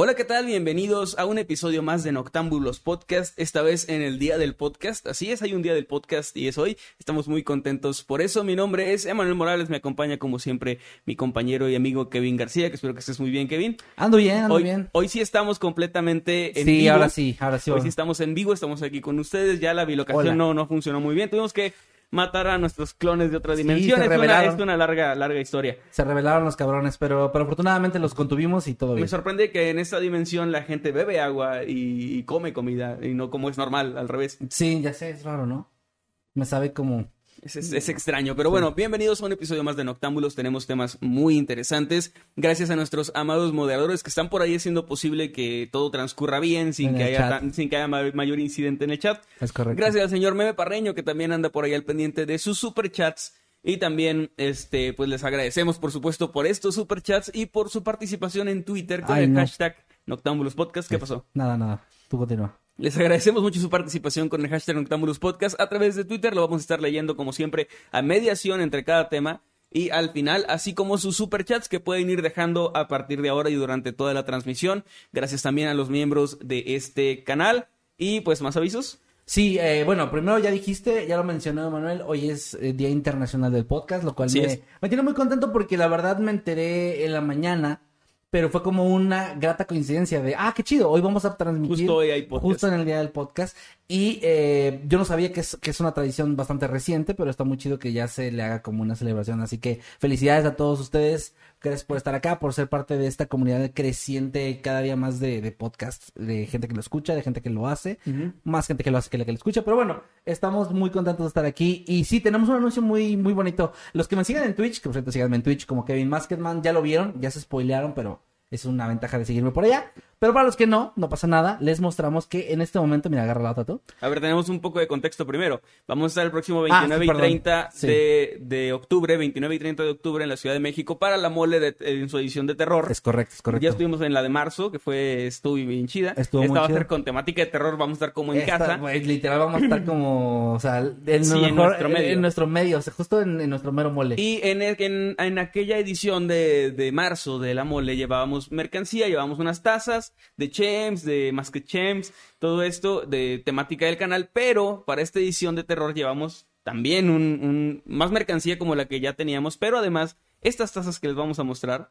Hola, ¿qué tal? Bienvenidos a un episodio más de Noctámbulos Podcast, esta vez en el día del podcast. Así es, hay un día del podcast y es hoy. Estamos muy contentos por eso. Mi nombre es Emanuel Morales, me acompaña como siempre mi compañero y amigo Kevin García, que espero que estés muy bien, Kevin. Ando bien, ando Hoy, bien. hoy sí estamos completamente en Sí, vivo. ahora sí, ahora sí. Hoy sí estamos en vivo, estamos aquí con ustedes. Ya la bilocación Hola. no, no funcionó muy bien. Tuvimos que matar a nuestros clones de otra dimensión. se es, una, es una larga, larga historia. Se revelaron los cabrones, pero, pero afortunadamente los contuvimos y todo bien. Me sorprende que en esta dimensión la gente bebe agua y, y come comida y no como es normal, al revés. Sí, ya sé, es raro, ¿no? Me sabe como... Es, es- es extraño, pero bueno, bienvenidos a un episodio más de Noctámbulos. Tenemos temas muy interesantes. Gracias a nuestros amados moderadores que están por ahí haciendo posible que todo transcurra bien, sin que haya, tan- sin que haya ma- mayor incidente en el chat. Es correcto. Gracias al señor Meme Parreño que también anda por ahí al pendiente de sus superchats. Y también, este, pues les agradecemos, por supuesto, por estos superchats y por su participación en Twitter con Ay, el no. hashtag Noctámbulos Podcast. ¿Qué pasó? Nada, nada. Tú continúa. Les agradecemos mucho su participación con el hashtag Noctambulos Podcast a través de Twitter. Lo vamos a estar leyendo como siempre a mediación entre cada tema y al final, así como sus superchats que pueden ir dejando a partir de ahora y durante toda la transmisión. Gracias también a los miembros de este canal. Y pues más avisos. Sí, eh, bueno, primero ya dijiste, ya lo mencionó Manuel, hoy es eh, Día Internacional del Podcast, lo cual me tiene muy contento porque la verdad me enteré en la mañana, pero fue como una grata coincidencia de, ah, qué chido, hoy vamos a transmitir Justo hoy hay podcast. justo en el día del podcast y eh, yo no sabía que es, que es una tradición bastante reciente, pero está muy chido que ya se le haga como una celebración, así que felicidades a todos ustedes, gracias por estar acá, por ser parte de esta comunidad creciente cada día más de, de podcast, de gente que lo escucha, de gente que lo hace, más gente que lo hace que la que lo escucha, pero bueno, estamos muy contentos de estar aquí y sí, tenemos un anuncio muy, muy bonito. Los que me sigan en Twitch, que por cierto síganme en Twitch como Kevin Masketman, ya lo vieron, ya se spoilearon, pero es una ventaja de seguirme por allá. Pero para los que no, no pasa nada, les mostramos que en este momento, mira, agarra la otra tú. A ver, tenemos un poco de contexto primero. Vamos a estar el próximo Ah, 29 sí, y perdón. 30 Sí. de, de octubre, 29 y 30 de octubre en la Ciudad de México para la mole de- en su edición de terror. Es correcto, es correcto. Ya estuvimos en la de marzo, que fue, estuvo bien chida. Estuvo Esta muy va a ser con temática de terror, vamos a estar como en Esta, casa. literal vamos a estar como, o sea, en, Sí, en mejor- nuestro medio. en nuestro medio, o sea, justo en, en nuestro mero mole. Y en, el- en, en aquella edición de, de marzo de la mole llevábamos mercancía, llevábamos unas tazas de Chems, de más que Chems, todo esto de temática del canal, pero para esta edición de terror llevamos también un, un- más mercancía como la que ya teníamos, pero además estas tazas que les vamos a mostrar,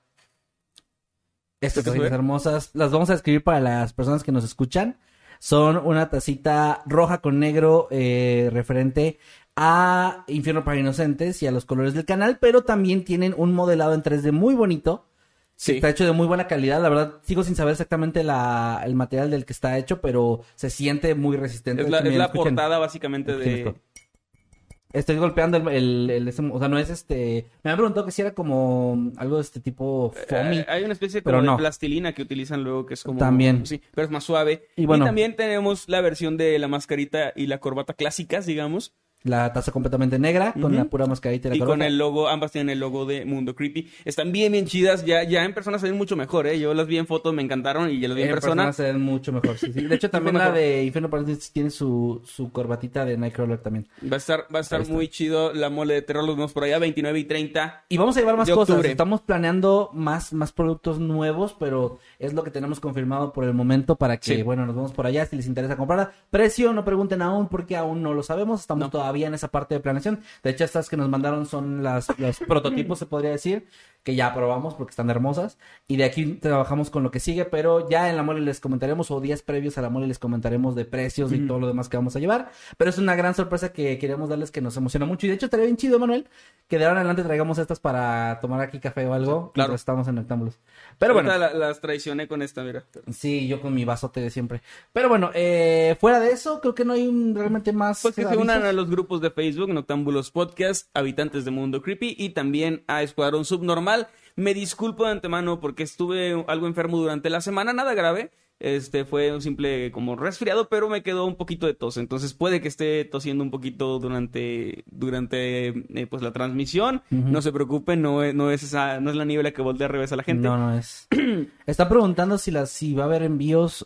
Estas ¿Qué te tacitas fue? hermosas, las vamos a escribir para las personas que nos escuchan. Son una tacita roja con negro eh, referente a Infierno para Inocentes y a los colores del canal, pero también tienen un modelado en 3D muy bonito. Sí. Está hecho de muy buena calidad, la verdad sigo sin saber exactamente la, el material del que está hecho, pero se siente muy resistente. es la, es portada básicamente de... esto. Estoy golpeando el, el, el- ese- o sea, no es este, me han preguntado que si era como algo de este tipo foamy. Eh, hay una especie pero como de no. plastilina que utilizan luego que es como También. sí, pero es más suave. Y bueno. también tenemos la versión de la mascarita y la corbata clásicas, digamos. La taza completamente negra, con la pura mascarita y la Y con el logo, ambas tienen el logo de Mundo Creepy. Están bien, bien chidas. Ya, ya en persona se ven mucho mejor, ¿eh? Yo las vi en fotos, me encantaron y ya las vi en, En persona. persona se ven mucho mejor. sí, sí. De hecho, también la de Inferno Paradise tiene su, su corbatita de Nightcrawler también. Va a estar, va a estar muy chido la mole de terror. Los vemos por allá, 29 y 30. Y vamos a llevar más cosas. Estamos planeando más, más productos nuevos, pero es lo que tenemos confirmado por el momento para que, Sí. bueno, nos vamos por allá si les interesa comprarla. Precio, no pregunten aún porque aún no lo sabemos. Estamos No. todavía todavía en esa parte de planeación. De hecho, estas que nos mandaron son las, los prototipos, se podría decir, que ya probamos porque están hermosas. Y de aquí trabajamos con lo que sigue, pero ya en la mole les comentaremos, o días previos a la mole les comentaremos de precios y todo lo demás que vamos a llevar. Pero es una gran sorpresa que queremos darles que nos emociona mucho. Y de hecho, estaría bien chido, Manuel, que de ahora en adelante traigamos estas para tomar aquí café o algo. Claro. Estamos en Octámbulos. Pero bueno. La- las traicioné con esta, mira. Sí, yo con mi vasote de siempre. Pero bueno, eh, fuera de eso, creo que no hay un- realmente más. Pues que se unan a los grupos de Facebook, Noctámbulos Podcast, Habitantes de Mundo Creepy y también a Escuadrón Subnormal. Me disculpo de antemano porque estuve algo enfermo durante la semana, nada grave. Este fue un simple como resfriado, pero me quedó un poquito de tos. Entonces puede que esté tosiendo un poquito durante, durante eh, pues la transmisión. No se preocupen, no es, no es esa, no es la niebla que voltea al revés a la gente. No, no es. Está preguntando si, las, si va a haber envíos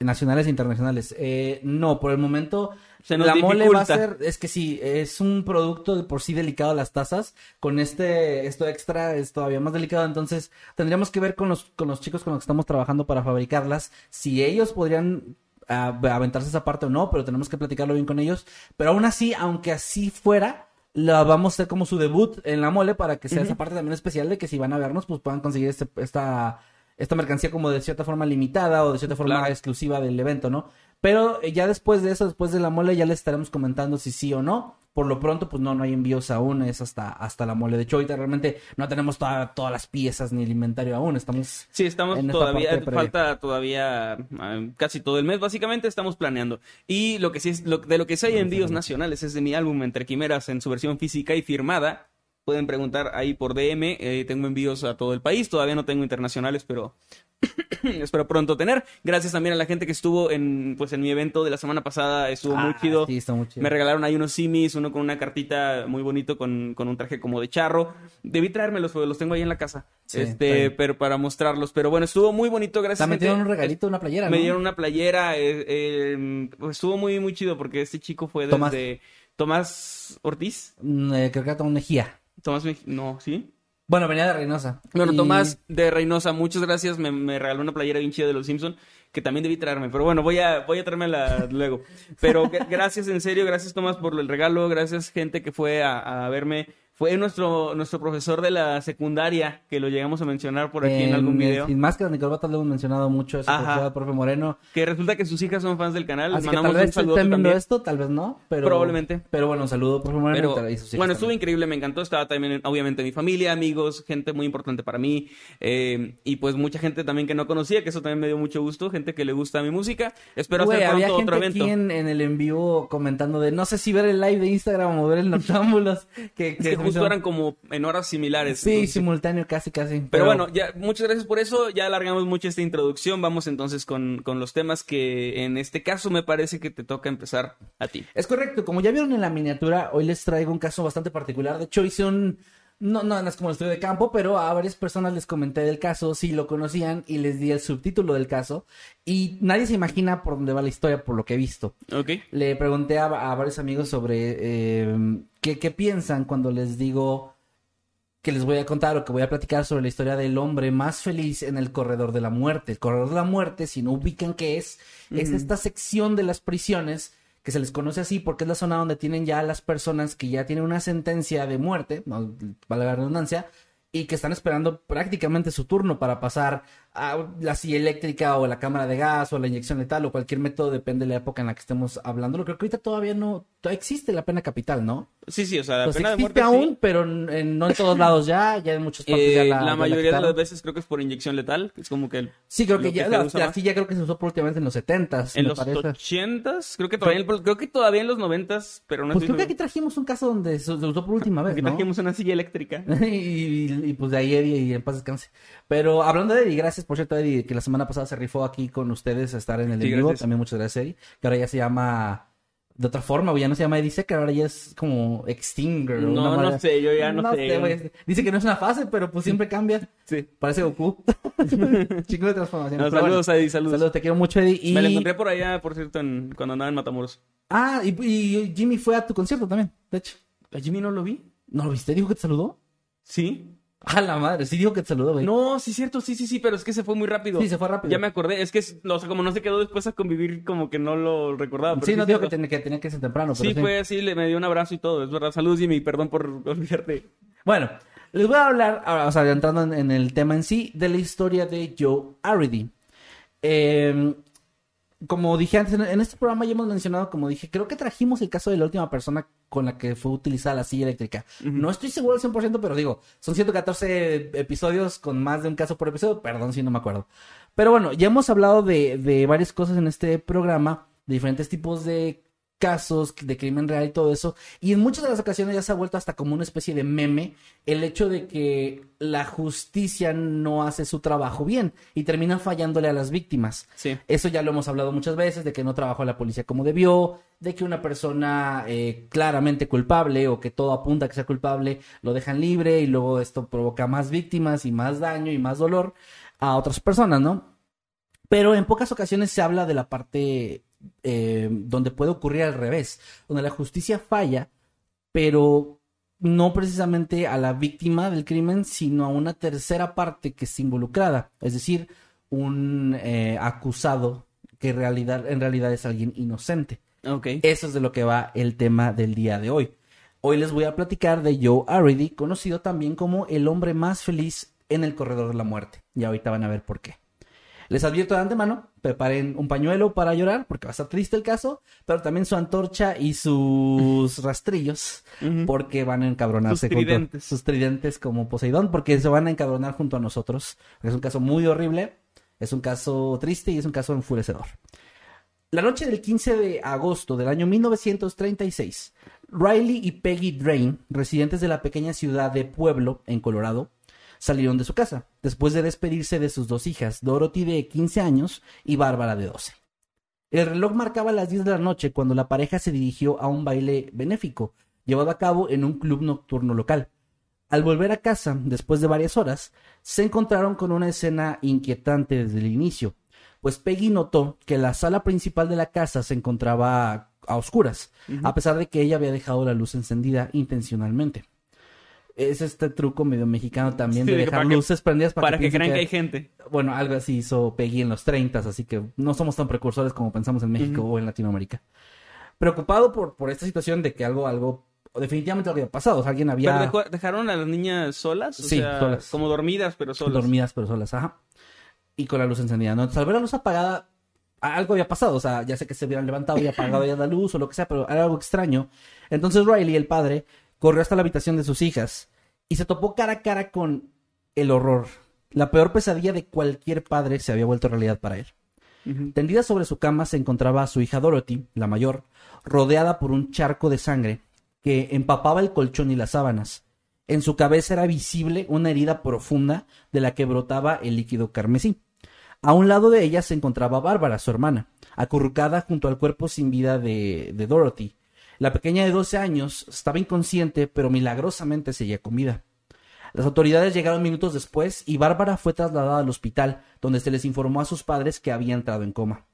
nacionales e internacionales. Eh, no, por el momento. Se nos la mole va a ser. Es que sí, es un producto de por sí delicado las tazas. Con este, esto extra es todavía más delicado. Entonces, tendríamos que ver con los, con los chicos con los que estamos trabajando para fabricarlas. Si ellos podrían ah, aventarse esa parte o no, pero tenemos que platicarlo bien con ellos. Pero aún así, aunque así fuera, la vamos a hacer como su debut en la mole para que sea esa parte también especial de que si van a vernos, pues puedan conseguir este, esta, esta mercancía como de cierta forma limitada o de cierta forma Claro. exclusiva del evento, ¿no? Pero eh, ya después de eso, después de la mole, ya les estaremos comentando si sí o no. Por lo pronto, pues no, no hay envíos aún, es hasta, hasta la mole. De hecho, ahorita realmente no tenemos toda- todas las piezas ni el inventario aún, estamos... Sí, estamos en esta todavía, parte previa. falta todavía ah, casi todo el mes, básicamente estamos planeando. Y lo que sí es, lo, de lo que sí hay envíos nacionales es de mi álbum Entre Quimeras en su versión física y firmada. Pueden preguntar ahí por DM, eh, tengo envíos a todo el país, todavía no tengo internacionales, pero espero pronto tener. Gracias también a la gente que estuvo en, pues, en mi evento de la semana pasada, estuvo muy Ah, chido. Sí, muy chido. Me regalaron ahí unos simis, uno con una cartita muy bonito con, con un traje como de charro. Debí traérmelos, porque los tengo ahí en la casa. Sí, este, pero para mostrarlos. Pero bueno, estuvo muy bonito, gracias. Metido gente. un regalito, una playera, Me ¿no? dieron una playera. eh, eh, pues, estuvo muy, muy chido porque este chico fue Tomás. desde Tomás Ortiz. Mm, eh, creo que era Tom Mejía. Tomás, Mej- no, ¿sí? Bueno, venía de Reynosa. Bueno, Y- Tomás de Reynosa, muchas gracias. Me, me regaló una playera bien chida de los Simpson que también debí traerme. Pero bueno, voy a, voy a traérmela luego. Pero gra- gracias, en serio, gracias Tomás por el regalo. Gracias gente que fue a, a verme. Fue nuestro, nuestro profesor de la secundaria, que lo llegamos a mencionar por aquí en, algún video. Sin máscaras ni corbatas lo hemos mencionado mucho, ese profesor, profe Moreno. Que resulta que sus hijas son fans del canal. Así que tal mandamos un vez estén viendo también. esto, tal vez no, pero... Probablemente. Pero bueno, un saludo, profe Moreno. Pero, y sus hijas bueno, estuvo también. increíble, me encantó. Estaba también, obviamente, mi familia, amigos, gente muy importante para mí. eh, y pues mucha gente también que no conocía, que eso también me dio mucho gusto. Gente que le gusta mi música. Espero Güey, hacer había pronto gente otro evento. aquí en, en el en vivo comentando de no sé si ver el live de Instagram o ver el Noctámbulos. Que, justo eran como en horas similares. Sí, entonces- simultáneo, casi, casi. Pero bueno, ya, muchas gracias por eso. Ya alargamos mucho esta introducción. Vamos entonces con, con los temas que en este caso me parece que te toca empezar a ti. Es correcto, como ya vieron en la miniatura, hoy les traigo un caso bastante particular. De hecho, hice un... No, no, no es como el estudio de campo, pero a varias personas les comenté del caso, si lo conocían, y les di el subtítulo del caso. Y nadie se imagina por dónde va la historia, por lo que he visto. ¿Ok? Le pregunté a, a varios amigos sobre eh, qué, qué piensan cuando les digo que les voy a contar o que voy a platicar sobre la historia del hombre más feliz en el corredor de la muerte. El corredor de la muerte, si no ubican qué es, es esta sección de las prisiones que se les conoce así porque es la zona donde tienen ya las personas que ya tienen una sentencia de muerte, vale la redundancia, y que están esperando prácticamente su turno para pasar la silla eléctrica o la cámara de gas o la inyección letal o cualquier método, depende de la época en la que estemos hablando. Creo que ahorita todavía no, todavía existe la pena capital, ¿no? Sí, sí, o sea, la Pues pena de existe sí. aún, pero en- no en todos lados ya, ya en muchas partes ya Eh, la, la, mayoría de las veces creo que es por inyección letal. que Es como que el- Sí, creo lo que ya la, la silla creo que se usó por últimamente en los setentas, en me los parece. ochentas, creo que todavía, creo que todavía en los noventas, pero no Pues estoy creo que aquí trajimos un caso donde se usó por última vez, Aquí ¿no? trajimos una silla eléctrica. y, y- y, pues de ahí Eddie y en paz descanse. Pero hablando de Eddie, gracias por cierto Eddie, que la semana pasada se rifó aquí con ustedes a estar en el Sí, en vivo. También muchas gracias Eddie. Que ahora ya se llama de otra forma, güey, ya no se llama Eddie Secker, ahora ya es como Extinger. o una No, no sé, yo ya no, sé. Dice que no es una fase, pero pues siempre cambia. Sí. Parece Goku. Chico de transformación. No, saludos, bueno, Eddie, saludos. Saludos, te quiero mucho Eddie. Y... Me la encontré por allá, por cierto, en- cuando andaba en Matamoros. Ah, y, y Jimmy fue a tu concierto también, de hecho. ¿A Jimmy no lo vi? ¿No lo viste? ¿Dijo que te saludó? Sí. A la madre, sí dijo que te saludó, güey. No, sí, cierto, sí, sí, sí, pero es que se fue muy rápido. Sí, se fue rápido. Ya me acordé, es que, o sea, como no se quedó después a convivir, como que no lo recordaba. pero sí, no dijo que tenía, que tenía que ser temprano, pero Sí, fue así, le me dio un abrazo y todo, es verdad. Saludos, Jimmy, perdón por olvidarte. Bueno, les voy a hablar, o sea, entrando en, el tema en sí, de la historia de Joe Arridy. Eh, como dije antes, en, este programa ya hemos mencionado, como dije, creo que trajimos el caso de la última persona con la que fue utilizada la silla eléctrica. No estoy seguro al 100%, pero digo, son 114 episodios con más de un caso por episodio, perdón si no me acuerdo. Pero bueno, ya hemos hablado de, de varias cosas en este programa, de diferentes tipos de casos de crimen real y todo eso. Y en muchas de las ocasiones ya se ha vuelto hasta como una especie de meme el hecho de que la justicia no hace su trabajo bien y termina fallándole a las víctimas. Sí. Eso ya lo hemos hablado muchas veces, de que no trabajó la policía como debió, de que una persona eh, claramente culpable o que todo apunta a que sea culpable lo dejan libre y luego esto provoca más víctimas y más daño y más dolor a otras personas, ¿no? Pero en pocas ocasiones se habla de la parte eh, donde puede ocurrir al revés, donde la justicia falla, pero no precisamente a la víctima del crimen, sino a una tercera parte que está involucrada, es decir, un eh, acusado que en realidad, en realidad es alguien inocente. Ok. Eso es de lo que va el tema del día de hoy. Hoy les voy a platicar de Joe Arridy, conocido también como el hombre más feliz en el corredor de la muerte. Y ahorita van a ver por qué. Les advierto de antemano, preparen un pañuelo para llorar, porque va a estar triste el caso, pero también su antorcha y sus rastrillos, porque van a encabronarse Sus junto- tridentes. sus tridentes como Poseidón, porque se van a encabronar junto a nosotros. Es un caso muy horrible, es un caso triste y es un caso enfurecedor. La noche del 15 de agosto del año 1936, Riley y Peggy Drain, residentes de la pequeña ciudad de Pueblo, en Colorado, salieron de su casa, después de despedirse de sus dos hijas, Dorothy de 15 años y Bárbara de 12. El reloj marcaba las 10 de la noche cuando la pareja se dirigió a un baile benéfico, llevado a cabo en un club nocturno local. Al volver a casa, después de varias horas, se encontraron con una escena inquietante desde el inicio, pues Peggy notó que la sala principal de la casa se encontraba a oscuras, a pesar de que ella había dejado la luz encendida intencionalmente. Es este truco medio mexicano también Sí, de dejar que- luces prendidas para, Para que crean que hay gente. bueno, algo así hizo Peggy en los 30, así que no somos tan precursores como pensamos en México o en Latinoamérica. Preocupado por, por esta situación de que algo, algo, definitivamente algo había pasado, o sea, alguien había Pero dejó- dejaron a las niñas solas, o Sí, sea, solas. como dormidas, pero solas. dormidas pero solas, ajá. Y con la luz encendida, ¿no? Entonces, al ver la luz apagada, algo había pasado, o sea, ya sé que se hubieran levantado y apagado ya la luz o lo que sea, pero era algo extraño. Entonces Riley, el padre, corrió hasta la habitación de sus hijas y se topó cara a cara con el horror. La peor pesadilla de cualquier padre se había vuelto realidad para él. Tendida sobre su cama se encontraba su hija Dorothy, la mayor, rodeada por un charco de sangre que empapaba el colchón y las sábanas. En su cabeza era visible una herida profunda de la que brotaba el líquido carmesí. A un lado de ella se encontraba Bárbara, su hermana, acurrucada junto al cuerpo sin vida de, de Dorothy. La pequeña de 12 años estaba inconsciente, pero milagrosamente seguía con vida. Las autoridades llegaron minutos después y Bárbara fue trasladada al hospital, donde se les informó a sus padres que había entrado en coma.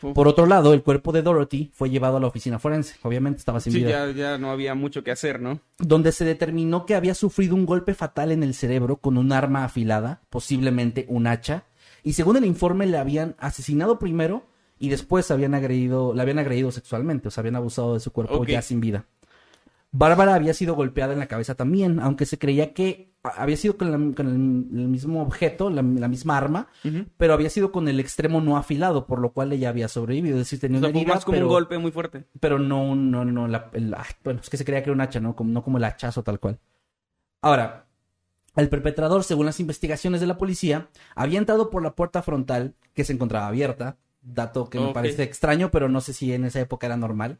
Uf. Por otro lado, el cuerpo de Dorothy fue llevado a la oficina forense, obviamente estaba sin Sí, vida, ya, ya no había mucho que hacer, ¿no? donde se determinó que había sufrido un golpe fatal en el cerebro con un arma afilada, posiblemente un hacha, y según el informe le habían asesinado primero y después habían agredido, la habían agredido sexualmente, o sea, habían abusado de su cuerpo ya sin vida. Bárbara había sido golpeada en la cabeza también, aunque se creía que había sido con, la- con el, el mismo objeto, la, la misma arma, pero había sido con el extremo no afilado, por lo cual ella había sobrevivido. Es decir, tenía O sea, una herida, más como pero, un golpe muy fuerte. pero no, no, no, la, bueno, es que se creía que era un hacha, ¿no? Como, no como el hachazo tal cual. Ahora, el perpetrador, según las investigaciones de la policía, había entrado por la puerta frontal que se encontraba abierta, dato que me parece extraño, pero no sé si en esa época era normal.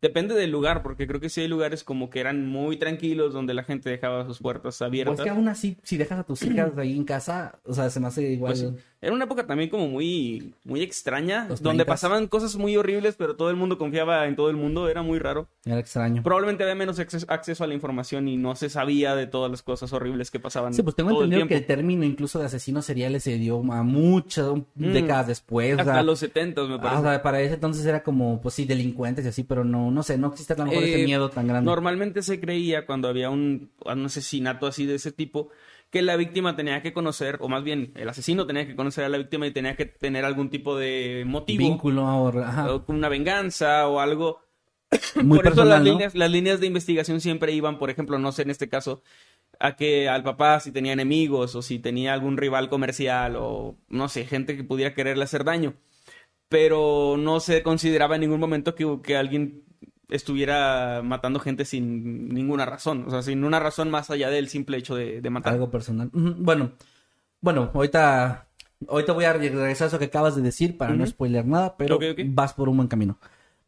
Depende del lugar, porque creo que sí hay lugares como que eran muy tranquilos donde la gente dejaba sus puertas abiertas. Pues que aún así, si dejas a tus hijas ahí en casa, o sea, se me hace igual... Pues. Era una época también como muy, muy extraña, Los donde 30s. pasaban cosas muy horribles, pero todo el mundo confiaba en todo el mundo, era muy raro. Era extraño. Probablemente había menos acces- acceso a la información y no se sabía de todas las cosas horribles que pasaban. Sí, pues tengo todo el entendido que el término incluso de asesinos seriales se dio a muchas Mm. décadas después. Hasta los 70 me ah, parece. o sea, para ese entonces era como, pues sí, delincuentes y así, pero no, no sé, no existe a lo mejor ese Eh, miedo tan grande. Normalmente se creía cuando había un, un asesinato así de ese tipo que la víctima tenía que conocer, o más bien el asesino tenía que conocer a la víctima y tenía que tener algún tipo de motivo, Vínculo ahora, ajá. o una venganza o algo. Muy por eso las ¿no? líneas, las líneas de investigación siempre iban, por ejemplo, no sé en este caso, a que al papá si tenía enemigos o si tenía algún rival comercial o no sé, gente que pudiera quererle hacer daño. Pero no se consideraba en ningún momento que, que alguien estuviera matando gente sin ninguna razón, o sea, sin una razón más allá del simple hecho de, de matar. Algo personal. Bueno, bueno, ahorita, ahorita voy a regresar a eso que acabas de decir para no spoiler nada, pero vas por un buen camino.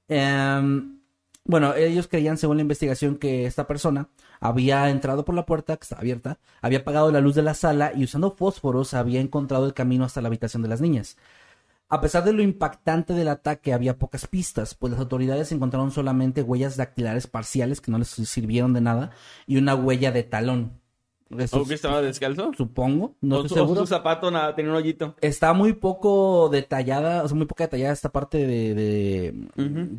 Em, bueno, ellos creían, según la investigación, que esta persona había entrado por la puerta, que estaba abierta, había apagado la luz de la sala y usando fósforos había encontrado el camino hasta la habitación de las niñas. A pesar de lo impactante del ataque, había pocas pistas, pues las autoridades encontraron solamente huellas dactilares parciales que no les sirvieron de nada y una huella de talón. Eso ¿O que estaba descalzo? supongo, no estoy seguro. su zapato nada, tenía un hoyito. Está muy poco detallada, o sea, muy poca detallada esta parte de,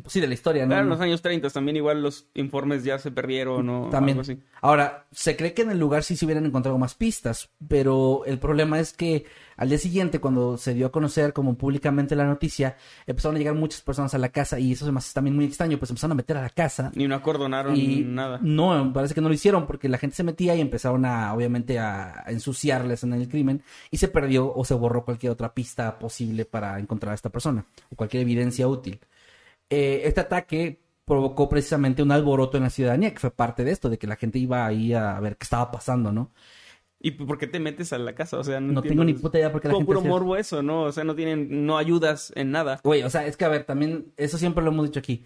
sí, de la historia, ¿no? Claro, en los años 30 también igual los informes ya se perdieron o También. algo así. Ahora, se cree que en el lugar sí se hubieran encontrado más pistas, pero el problema es que al día siguiente, cuando se dio a conocer como públicamente la noticia, empezaron a llegar muchas personas a la casa y eso me hace también muy extraño, pues empezaron a meter a la casa Ni no acordonaron y nada. no, parece que no lo hicieron porque la gente se metía y empezaron a, obviamente, a ensuciarles en el crimen y se perdió o se borró cualquier otra pista posible para encontrar a esta persona o cualquier evidencia útil. Eh, este ataque provocó precisamente un alboroto en la ciudadanía, que fue parte de esto, de que la gente iba ahí a ver qué estaba pasando, ¿no? ¿Y por qué te metes a la casa? O sea, no, No tengo ni puta idea porque la gente puro hacía- morbo eso, ¿no? O sea, no tienen, no ayudas en nada. Güey, o sea, es que a ver, también, eso siempre lo hemos dicho aquí.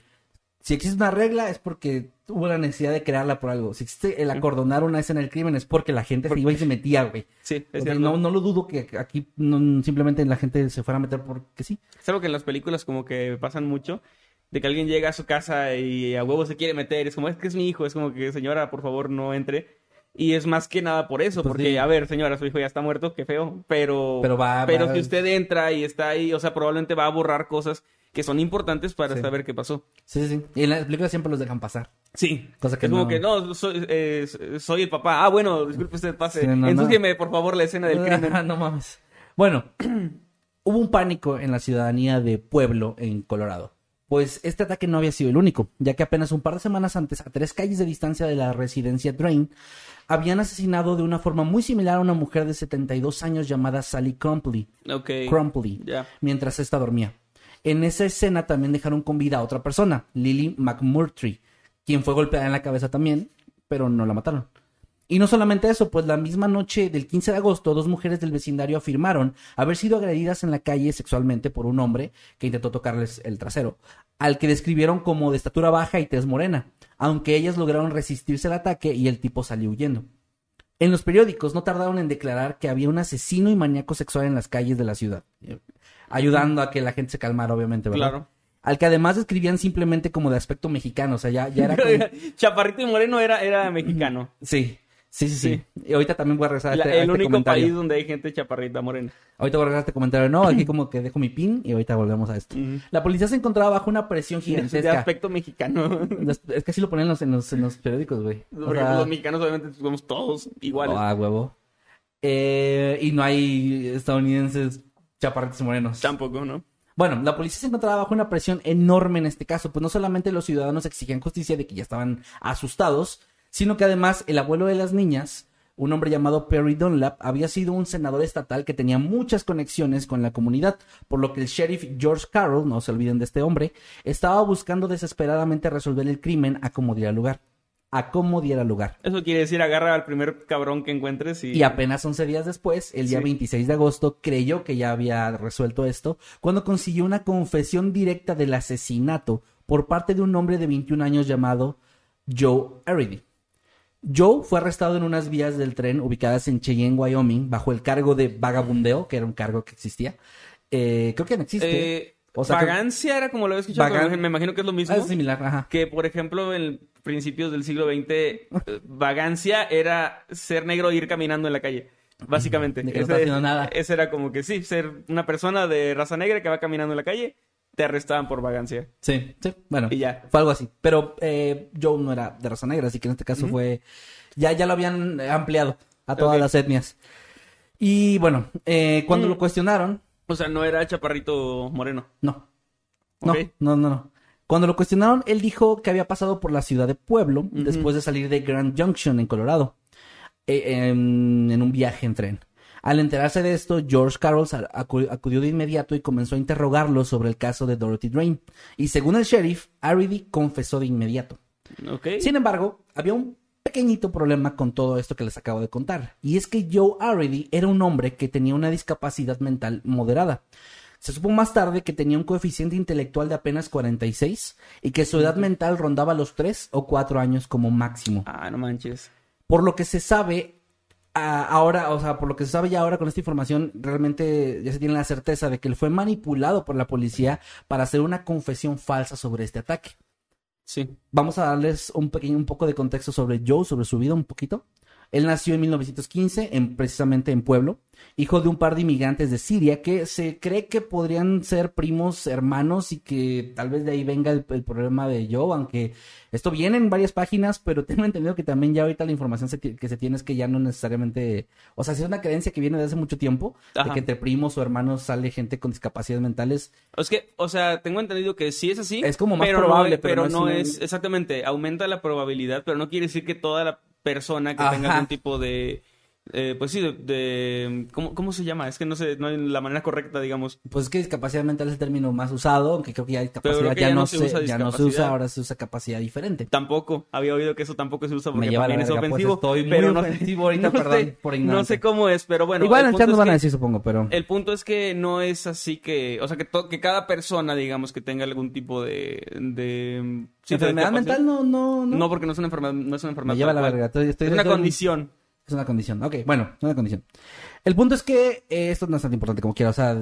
Si existe una regla es porque hubo la necesidad de crearla por algo. Si existe el acordonar una escena del crimen es porque la gente se iba y se metía, güey. Sí, es cierto. no, no lo dudo que aquí no- simplemente la gente se fuera a meter porque sí. Es algo que en las películas como que pasan mucho. De que alguien llega a su casa y a huevo se quiere meter. Es como, es que es mi hijo. Es como que, señora, por favor, no entre. Y es más que nada por eso. Pues porque, sí. a ver, señora, su hijo ya está muerto. Qué feo. Pero, Pero va- pero va- si usted entra y está ahí, o sea, probablemente va a borrar cosas que son importantes para Sí. saber qué pasó. Sí, sí, sí. Y en las películas siempre los dejan pasar. Sí. Cosa que es como no- que, no, soy, eh, soy el papá. Ah, bueno, disculpe usted, pase. Sí, no, por favor, la escena del crimen. no mames. Bueno, hubo un pánico en la ciudadanía de Pueblo, en Colorado. Pues este ataque no había sido el único, ya que apenas un par de semanas antes, a tres calles de distancia de la residencia Drain, habían asesinado de una forma muy similar a una mujer de 72 años llamada Sally Crumpley, Ok. Crumpley mientras ésta dormía. En esa escena también dejaron con vida a otra persona, Lily McMurtry, quien fue golpeada en la cabeza también, pero no la mataron. Y no solamente eso, pues la misma noche del 15 de agosto, dos mujeres del vecindario afirmaron haber sido agredidas en la calle sexualmente por un hombre que intentó tocarles el trasero, al que describieron como de estatura baja y tez morena, aunque ellas lograron resistirse al ataque y el tipo salió huyendo. En los periódicos no tardaron en declarar que había un asesino y maníaco sexual en las calles de la ciudad, eh, ayudando a que la gente se calmara, obviamente, ¿verdad? Claro. Al que además describían simplemente como de aspecto mexicano, o sea, ya, ya era como... Chaparrito y Moreno era, era mexicano. Sí, sí, sí, sí. Sí. Y ahorita también voy a regresar a La- este, a el este único comentario. país donde hay gente chaparrita morena. Ahorita voy a regresar a este comentario. No, aquí como que dejo mi pin y ahorita volvemos a esto. La policía se encontraba bajo una presión De gigantesca. aspecto mexicano. Es que así lo ponen en los, en los, en los periódicos, güey. O Porque sea, los mexicanos obviamente somos todos iguales. Ah, huevo. Eh, y no hay estadounidenses chaparritos morenos. Tampoco, ¿no? Bueno, la policía se encontraba bajo una presión enorme en este caso, pues no solamente los ciudadanos exigían justicia de que ya estaban asustados, sino que además el abuelo de las niñas, un hombre llamado Perry Dunlap, había sido un senador estatal que tenía muchas conexiones con la comunidad, por lo que el sheriff George Carroll, no se olviden de este hombre, estaba buscando desesperadamente resolver el crimen a como diera lugar. A como diera lugar. Eso quiere decir agarra al primer cabrón que encuentres y... Y apenas 11 días después, el día Sí. 26 de agosto, creyó que ya había resuelto esto, cuando consiguió una confesión directa del asesinato por parte de un hombre de 21 años llamado Joe Eridy. Joe fue arrestado en unas vías del tren ubicadas en Cheyenne, Wyoming, bajo el cargo de vagabundeo, que era un cargo que existía. Eh, creo que no existe. Eh, O sea, que- vagancia era como lo había escuchado, Vagan- me imagino que es lo mismo. Ah, es similar, ajá. Que, por ejemplo, en principios del siglo XX, eh, vagancia era ser negro e ir caminando en la calle. Básicamente. De que no está haciendo nada. ese era como que sí, ser una persona de raza negra que va caminando en la calle, te arrestaban por vagancia. Sí, sí, bueno. Y ya. Fue algo así. Pero eh, Joe no era de raza negra, así que en este caso fue. Ya, ya lo habían ampliado a todas las etnias. Y bueno, eh, cuando Mm. lo cuestionaron, O sea, no era chaparrito moreno. no. No, no, no, no. Cuando lo cuestionaron, él dijo que había pasado por la ciudad de Pueblo después de salir de Grand Junction en Colorado eh, en, en un viaje en tren. Al enterarse de esto, George Carroll acudió de inmediato y comenzó a interrogarlo sobre el caso de Dorothy Drain. Y según el sheriff, Aridy confesó de inmediato. Sin embargo, había un pequeñito problema con todo esto que les acabo de contar. Y es que Joe Aridy era un hombre que tenía una discapacidad mental moderada. Se supo más tarde que tenía un coeficiente intelectual de apenas 46 y que su edad mental rondaba los 3 o 4 años como máximo. Ah, no manches. Por lo que se sabe ah, ahora, o sea, por lo que se sabe ya ahora con esta información, realmente ya se tiene la certeza de que él fue manipulado por la policía para hacer una confesión falsa sobre este ataque. Sí. Vamos a darles un pequeño, un poco de contexto sobre Joe, sobre su vida un poquito. Él nació en 1915, en, precisamente en Pueblo, hijo de un par de inmigrantes de Siria que se cree que podrían ser primos hermanos y que tal vez de ahí venga el, el problema de Joe, aunque esto viene en varias páginas, pero tengo entendido que también ya ahorita la información se que se tiene es que ya no necesariamente, o sea, si es una creencia que viene de hace mucho tiempo, de que entre primos o hermanos sale gente con discapacidades mentales. Es que, o sea, tengo entendido que sí es así. Es como más pero probable, no, pero pero no no es es, una- exactamente, aumenta la probabilidad, pero no quiere decir que toda la persona que tenga algún tipo de, eh, pues sí, de, de- ¿cómo, ¿cómo se llama? Es que no sé, no hay la manera correcta, digamos. Pues es que discapacidad mental es el término más usado, aunque creo que ya discapacidad que ya, ya no se usa ya no se usa, ahora se usa capacidad diferente. Tampoco, había oído que eso tampoco se usa porque Me lleva la también es verga, pues ofensivo. estoy pero no, ofensivo ahorita, no perdón sé, por no ignorante. sé cómo es, pero bueno. Igual en chat nos van a decir, supongo, pero... El punto es que no es así que, o sea, que, to- que cada persona, digamos, que tenga algún tipo de... de sí, enfermedad discapacidad- mental no, no, no. No, porque no es una enfermedad, no es una enfermedad. Me lleva la verga. Estoy, estoy- Es una condición. Es una condición. Ok, bueno, es una condición. El punto es que eh, esto no es tan importante como quiera. O sea,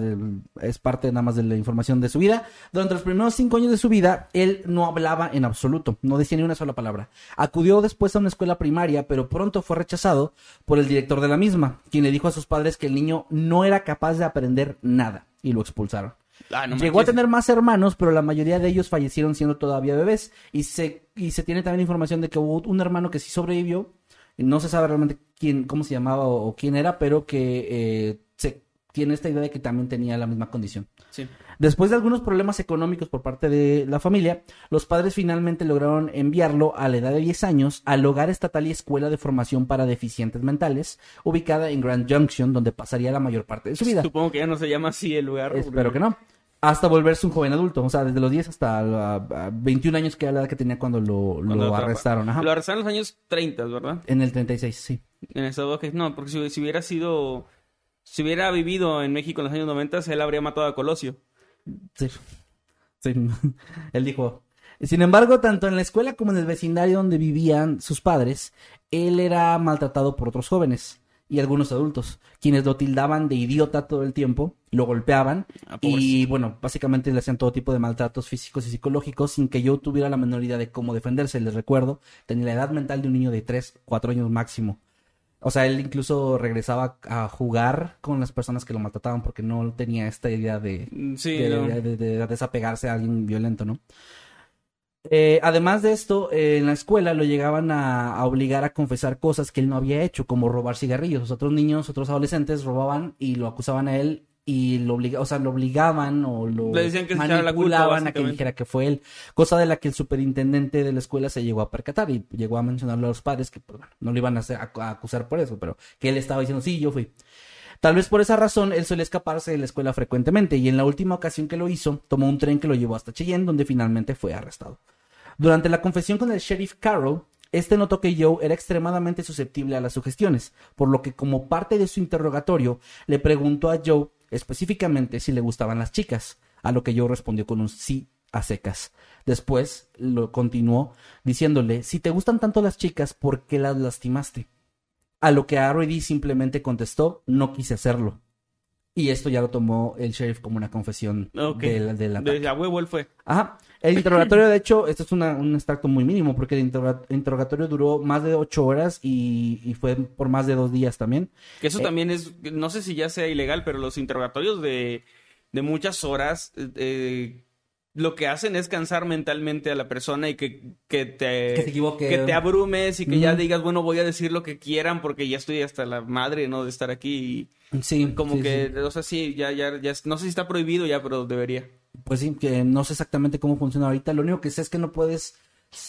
es parte nada más de la información de su vida. Durante los primeros cinco años de su vida, él no hablaba en absoluto. No decía ni una sola palabra. Acudió después a una escuela primaria, pero pronto fue rechazado por el director de la misma, quien le dijo a sus padres que el niño no era capaz de aprender nada. Y lo expulsaron. Ah, no Llegó a tener más hermanos, pero la mayoría de ellos fallecieron siendo todavía bebés. Y se, y se tiene también información de que hubo un hermano que sí sobrevivió. No se sabe realmente quién, cómo se llamaba o, o quién era, pero que eh, se tiene esta idea de que también tenía la misma condición. Sí. Después de algunos problemas económicos por parte de la familia, los padres finalmente lograron enviarlo a la edad de 10 años al hogar estatal y escuela de formación para deficientes mentales, ubicada en Grand Junction, donde pasaría la mayor parte de su vida. Supongo que ya no se llama así el lugar. Espero que no. Hasta volverse un joven adulto. O sea, desde los 10 hasta la- a 21 años, que era la edad que tenía cuando lo, Cuando arrestaron. Ajá. Lo arrestaron en los años 30, ¿verdad? En el 36, sí. En Estados Unidos. No, porque si, si hubiera sido... Si hubiera vivido en México en los años 90, él habría matado a Colosio. Sí. Sí. Él dijo. Sin embargo, tanto en la escuela como en el vecindario donde vivían sus padres, él era maltratado por otros jóvenes y algunos adultos, quienes lo tildaban de idiota todo el tiempo, lo golpeaban Ah, y bueno, básicamente le hacían todo tipo de maltratos físicos y psicológicos sin que yo tuviera la menor idea de cómo defenderse. Les recuerdo, tenía la edad mental de un niño de 3, 4 años máximo. O sea, él incluso regresaba a jugar con las personas que lo maltrataban porque no tenía esta idea de, Mm, Sí, de, no. de- de- de desapegarse a alguien violento, ¿no? Eh, además de esto, eh, en la escuela lo llegaban a, a obligar a confesar cosas que él no había hecho, como robar cigarrillos. Los otros niños, otros adolescentes robaban y lo acusaban a él y lo obliga, o sea, lo obligaban o lo Le decían que echara la culpa, manipulaban a que dijera que fue él, cosa de la que el superintendente de la escuela se llegó a percatar y llegó a mencionarle a los padres que pues, bueno, no lo iban a, hacer- a- a acusar por eso, pero que él estaba diciendo, sí, yo fui. Tal vez por esa razón él suele escaparse de la escuela frecuentemente y en la última ocasión que lo hizo, tomó un tren que lo llevó hasta Cheyenne, donde finalmente fue arrestado. Durante la confesión con el sheriff Carroll, este notó que Joe era extremadamente susceptible a las sugestiones, por lo que como parte de su interrogatorio le preguntó a Joe específicamente si le gustaban las chicas, a lo que Joe respondió con un sí a secas. Después lo continuó diciéndole, si te gustan tanto las chicas, ¿por qué las lastimaste? A lo que Arroy simplemente contestó, no quise hacerlo. Y esto ya lo tomó el sheriff como una confesión Ok. del, del ataque. De a huevo él fue. Ajá. El interrogatorio, de hecho, esto es una- un extracto muy mínimo, porque el interroga- interrogatorio duró más de ocho horas y, y fue por más de dos días también. Que eso Eh. también es, no sé si ya sea ilegal, pero los interrogatorios de, de muchas horas, eh, eh, lo que hacen es cansar mentalmente a la persona y que, que te... Que se que te abrumes y que ya digas, bueno, voy a decir lo que quieran porque ya estoy hasta la madre, ¿no? De estar aquí Sí, y como sí, que, sí. o sea, sí, ya, ya, ya, no sé si está prohibido ya, pero debería. Pues sí, que no sé exactamente cómo funciona ahorita. Lo único que sé es que no puedes,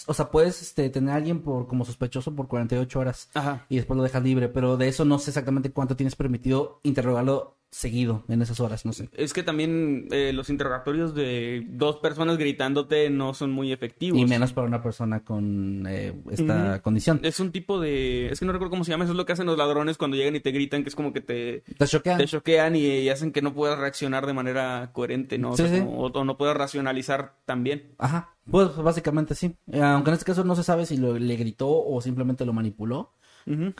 o sea, puedes este, tener a alguien por, como sospechoso por 48 horas Ajá. y después lo dejas libre, pero de eso no sé exactamente cuánto tienes permitido interrogarlo seguido en esas horas, no sé. Es que también eh, los interrogatorios de dos personas gritándote no son muy efectivos. Y menos para una persona con eh, esta condición. Es un tipo de... Es que no recuerdo cómo se llama. Eso es lo que hacen los ladrones cuando llegan y te gritan, que es como que te, ¿Te choquea? te choquean y, y hacen que no puedas reaccionar de manera coherente, ¿no? O, Sí, sea, sí. como- o- o no puedas racionalizar también. Ajá, pues básicamente sí. Eh, aunque en este caso no se sabe si lo- le gritó o simplemente lo manipuló,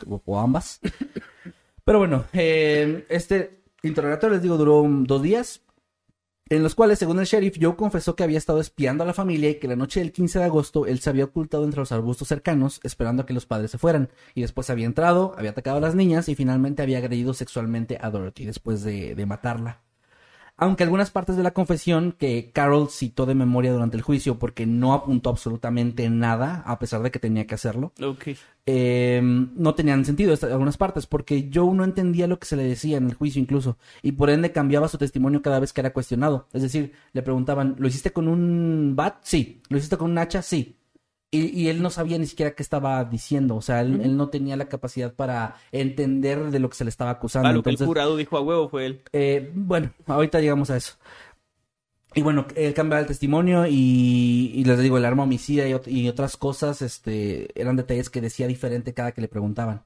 o, o ambas. Pero bueno, eh, este interrogatorio, les digo, duró dos días, en los cuales, según el sheriff, Joe confesó que había estado espiando a la familia y que la noche del 15 de agosto él se había ocultado entre los arbustos cercanos, esperando a que los padres se fueran. Y después había entrado, había atacado a las niñas y finalmente había agredido sexualmente a Dorothy después de, de matarla. Aunque algunas partes de la confesión que Carol citó de memoria durante el juicio porque no apuntó absolutamente nada, a pesar de que tenía que hacerlo, eh, no tenían sentido algunas partes, porque Joe no entendía lo que se le decía en el juicio incluso, y por ende cambiaba su testimonio cada vez que era cuestionado. Es decir, le preguntaban, ¿lo hiciste con un bat? Sí. ¿Lo hiciste con un hacha? Sí. Y, y él no sabía ni siquiera qué estaba diciendo, o sea, él, él no tenía la capacidad para entender de lo que se le estaba acusando. Lo que el jurado dijo a huevo fue él. eh, bueno, ahorita llegamos a eso. Y bueno, él cambiaba el testimonio y, y les digo, el arma homicida y otras cosas, este, eran detalles que decía diferente cada que le preguntaban.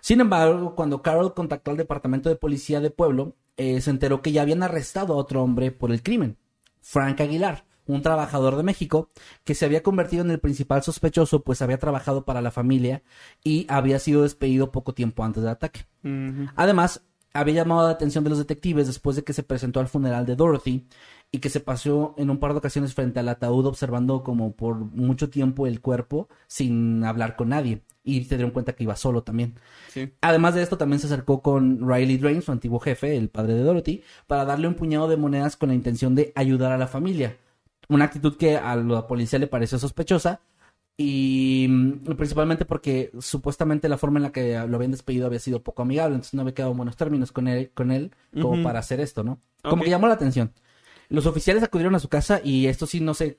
Sin embargo, cuando Carol contactó al departamento de policía de pueblo, eh, se enteró que ya habían arrestado a otro hombre por el crimen, Frank Aguilar, un trabajador de México que se había convertido en el principal sospechoso, pues había trabajado para la familia y había sido despedido poco tiempo antes del ataque. Además, había llamado la atención de los detectives después de que se presentó al funeral de Dorothy y que se pasó en un par de ocasiones frente al ataúd observando como por mucho tiempo el cuerpo sin hablar con nadie. Y se dieron cuenta que iba solo también. Sí. Además de esto, también se acercó con Riley Drain, su antiguo jefe, el padre de Dorothy, para darle un puñado de monedas con la intención de ayudar a la familia. Una actitud que a la policía le pareció sospechosa, y mm, principalmente porque supuestamente la forma en la que lo habían despedido había sido poco amigable, entonces no había quedado en buenos términos con él, con él como para hacer esto, ¿no? Como que llamó la atención. Los oficiales acudieron a su casa y esto sí no sé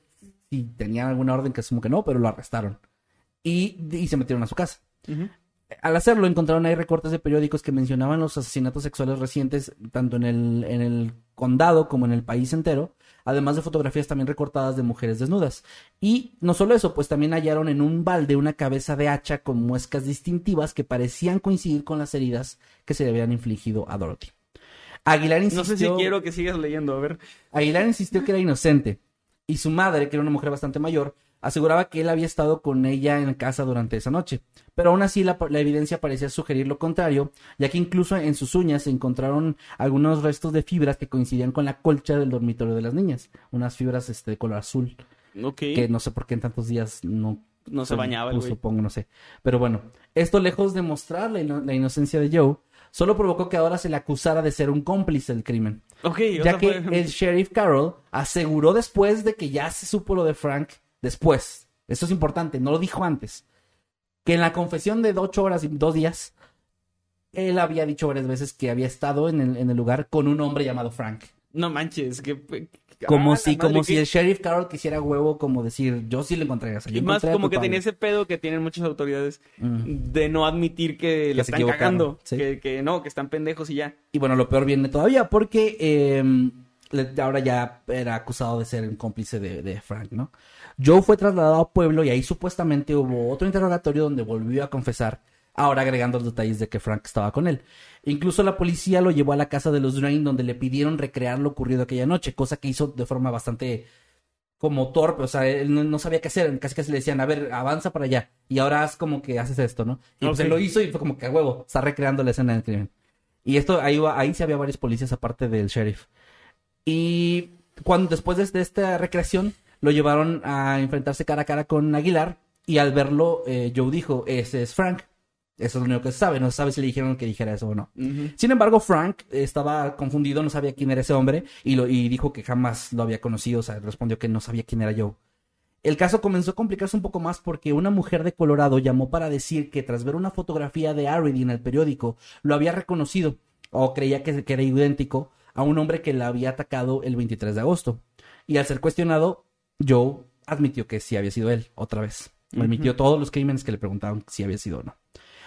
si tenían alguna orden que asumo que no, pero lo arrestaron. Y, y se metieron a su casa. Al hacerlo, encontraron ahí recortes de periódicos que mencionaban los asesinatos sexuales recientes, tanto en el, en el condado como en el país entero, además de fotografías también recortadas de mujeres desnudas. Y no solo eso, pues también hallaron en un balde una cabeza de hacha con muescas distintivas que parecían coincidir con las heridas que se le habían infligido a Dorothy. Aguilar insistió, No sé si quiero que sigas leyendo, a ver. Aguilar insistió que era inocente y su madre, que era una mujer bastante mayor, aseguraba que él había estado con ella en casa durante esa noche. Pero aún así la, la evidencia parecía sugerir lo contrario, ya que incluso en sus uñas se encontraron algunos restos de fibras que coincidían con la colcha del dormitorio de las niñas, unas fibras este, de color azul, Ok. que no sé por qué en tantos días no No se bañaba el pues. Supongo, no sé. Pero bueno, esto lejos de mostrar la, ino- la inocencia de Joe, solo provocó que ahora se le acusara de ser un cómplice del crimen Ok, o ya que fue- el sheriff Carroll aseguró después de que ya se supo lo de Frank, después, esto es importante, no lo dijo antes, que en la confesión de ocho horas y dos días, él había dicho varias veces que había estado en el, en el lugar con un hombre llamado Frank. No manches, que... Como Ah, si, como que- si el sheriff Carroll quisiera huevo, como decir, yo sí lo encontré. o sea, yo Y más encontré como que padre". tenía ese pedo que tienen muchas autoridades Mm. de no admitir que, le se están cagando. sí. Que, que no, que están pendejos y ya. Y bueno, lo peor viene todavía porque eh, le- ahora ya era acusado de ser un cómplice de, de Frank, ¿no? Joe fue trasladado a Pueblo y ahí supuestamente hubo otro interrogatorio donde volvió a confesar, ahora agregando los detalles de que Frank estaba con él. Incluso la policía lo llevó a la casa de los Drain donde le pidieron recrear lo ocurrido aquella noche, cosa que hizo de forma bastante como torpe, o sea, él no, no sabía qué hacer, casi casi le decían, a ver, avanza para allá, y ahora haz como que haces esto, ¿no? Y pues Ok. él lo hizo y fue como que a huevo, está recreando la escena del crimen. Y esto, ahí, ahí sí había varios policías aparte del sheriff. Y cuando después de, de esta recreación, lo llevaron a enfrentarse cara a cara con Aguilar, y al verlo, eh, Joe dijo, ese es Frank. Eso es lo único que se sabe, no se sabe si le dijeron que dijera eso o no. Sin embargo, Frank estaba confundido, no sabía quién era ese hombre y, lo, y dijo que jamás lo había conocido, o sea, respondió que no sabía quién era Joe. El caso comenzó a complicarse un poco más porque una mujer de Colorado llamó para decir que tras ver una fotografía de Arity en el periódico, lo había reconocido o creía que, que era idéntico a un hombre que la había atacado el 23 de agosto. Y al ser cuestionado, Joe admitió que sí había sido él, otra vez. Admitió todos los crímenes que le preguntaban si había sido o no.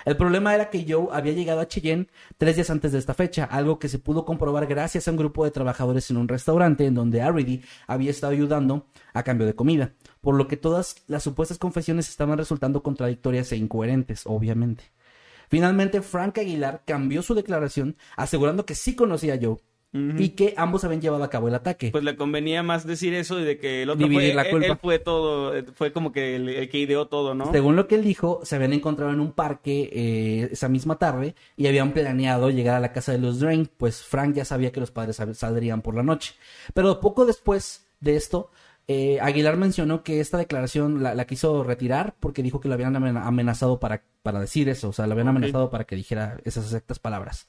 El problema era que Joe había llegado a Cheyenne tres días antes de esta fecha, algo que se pudo comprobar gracias a un grupo de trabajadores en un restaurante en donde Arridy había estado ayudando a cambio de comida, por lo que todas las supuestas confesiones estaban resultando contradictorias e incoherentes, obviamente. Finalmente, Frank Aguilar cambió su declaración asegurando que sí conocía a Joe Y que ambos habían llevado a cabo el ataque. Pues le convenía más decir eso y de que el otro Dividir fue, la él- culpa. él fue todo, fue como que el, el que ideó todo, ¿no? Según lo que él dijo, se habían encontrado en un parque eh, esa misma tarde y habían planeado llegar a la casa de los Drain, pues Frank ya sabía que los padres sal- saldrían por la noche. Pero poco después de esto, eh, Aguilar mencionó que esta declaración la, la quiso retirar porque dijo que lo habían amen- amenazado para, para decir eso, o sea, lo habían amenazado para que dijera esas exactas palabras.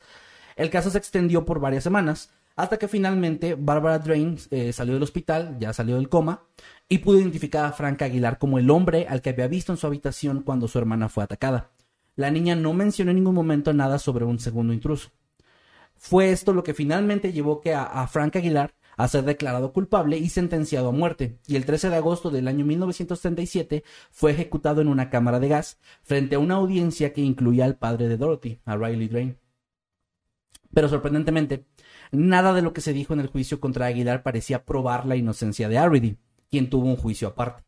El caso se extendió por varias semanas, hasta que finalmente Barbara Drain eh, salió del hospital, ya salió del coma, y pudo identificar a Frank Aguilar como el hombre al que había visto en su habitación cuando su hermana fue atacada. La niña no mencionó en ningún momento nada sobre un segundo intruso. Fue esto lo que finalmente llevó a, a Frank Aguilar a ser declarado culpable y sentenciado a muerte, y el 13 de agosto del año 1937 fue ejecutado en una cámara de gas frente a una audiencia que incluía al padre de Dorothy, a Riley Drain. Pero sorprendentemente, nada de lo que se dijo en el juicio contra Aguilar parecía probar la inocencia de Arridy, quien tuvo un juicio aparte.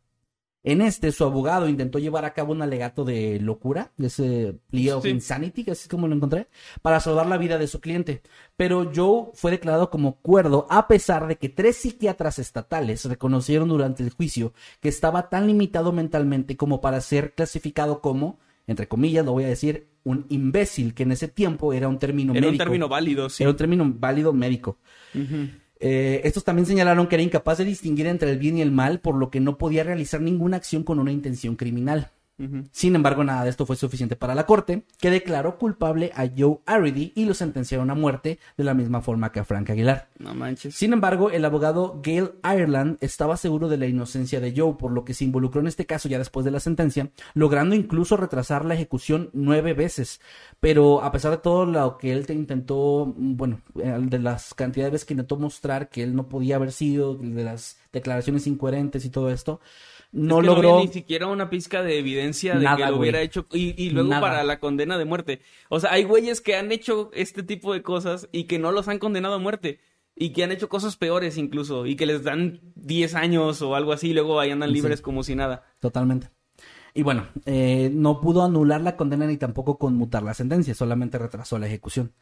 En este, su abogado intentó llevar a cabo un alegato de locura, de ese plea of Sí. insanity, que así es como lo encontré, para salvar la vida de su cliente. Pero Joe fue declarado como cuerdo a pesar de que tres psiquiatras estatales reconocieron durante el juicio que estaba tan limitado mentalmente como para ser clasificado como, entre comillas, lo voy a decir, un imbécil, que en ese tiempo era un término Era un médico. término válido, sí. Era un término válido médico. Eh, estos también señalaron que era incapaz de distinguir entre el bien y el mal, por lo que no podía realizar ninguna acción con una intención criminal. Sin embargo, nada de esto fue suficiente para la corte, que declaró culpable a Joe Arridy y lo sentenciaron a muerte de la misma forma que a Frank Aguilar. No manches. Sin embargo, el abogado Gail Ireland estaba seguro de la inocencia de Joe, por lo que se involucró en este caso ya después de la sentencia, logrando incluso retrasar la ejecución nueve veces. Pero a pesar de todo lo que él te intentó, bueno, de las cantidades de veces que intentó mostrar que él no podía haber sido, de las declaraciones incoherentes y todo esto, no Es que logró... había ni siquiera una pizca de evidencia de Nada, que lo güey. hubiera hecho y, y luego Nada. para la condena de muerte. O sea, hay güeyes que han hecho este tipo de cosas y que no los han condenado a muerte y que han hecho cosas peores incluso y que les dan 10 años o algo así y luego ahí andan Sí. libres como si nada. Totalmente. Y bueno, eh, no pudo anular la condena ni tampoco conmutar la sentencia, solamente retrasó la ejecución.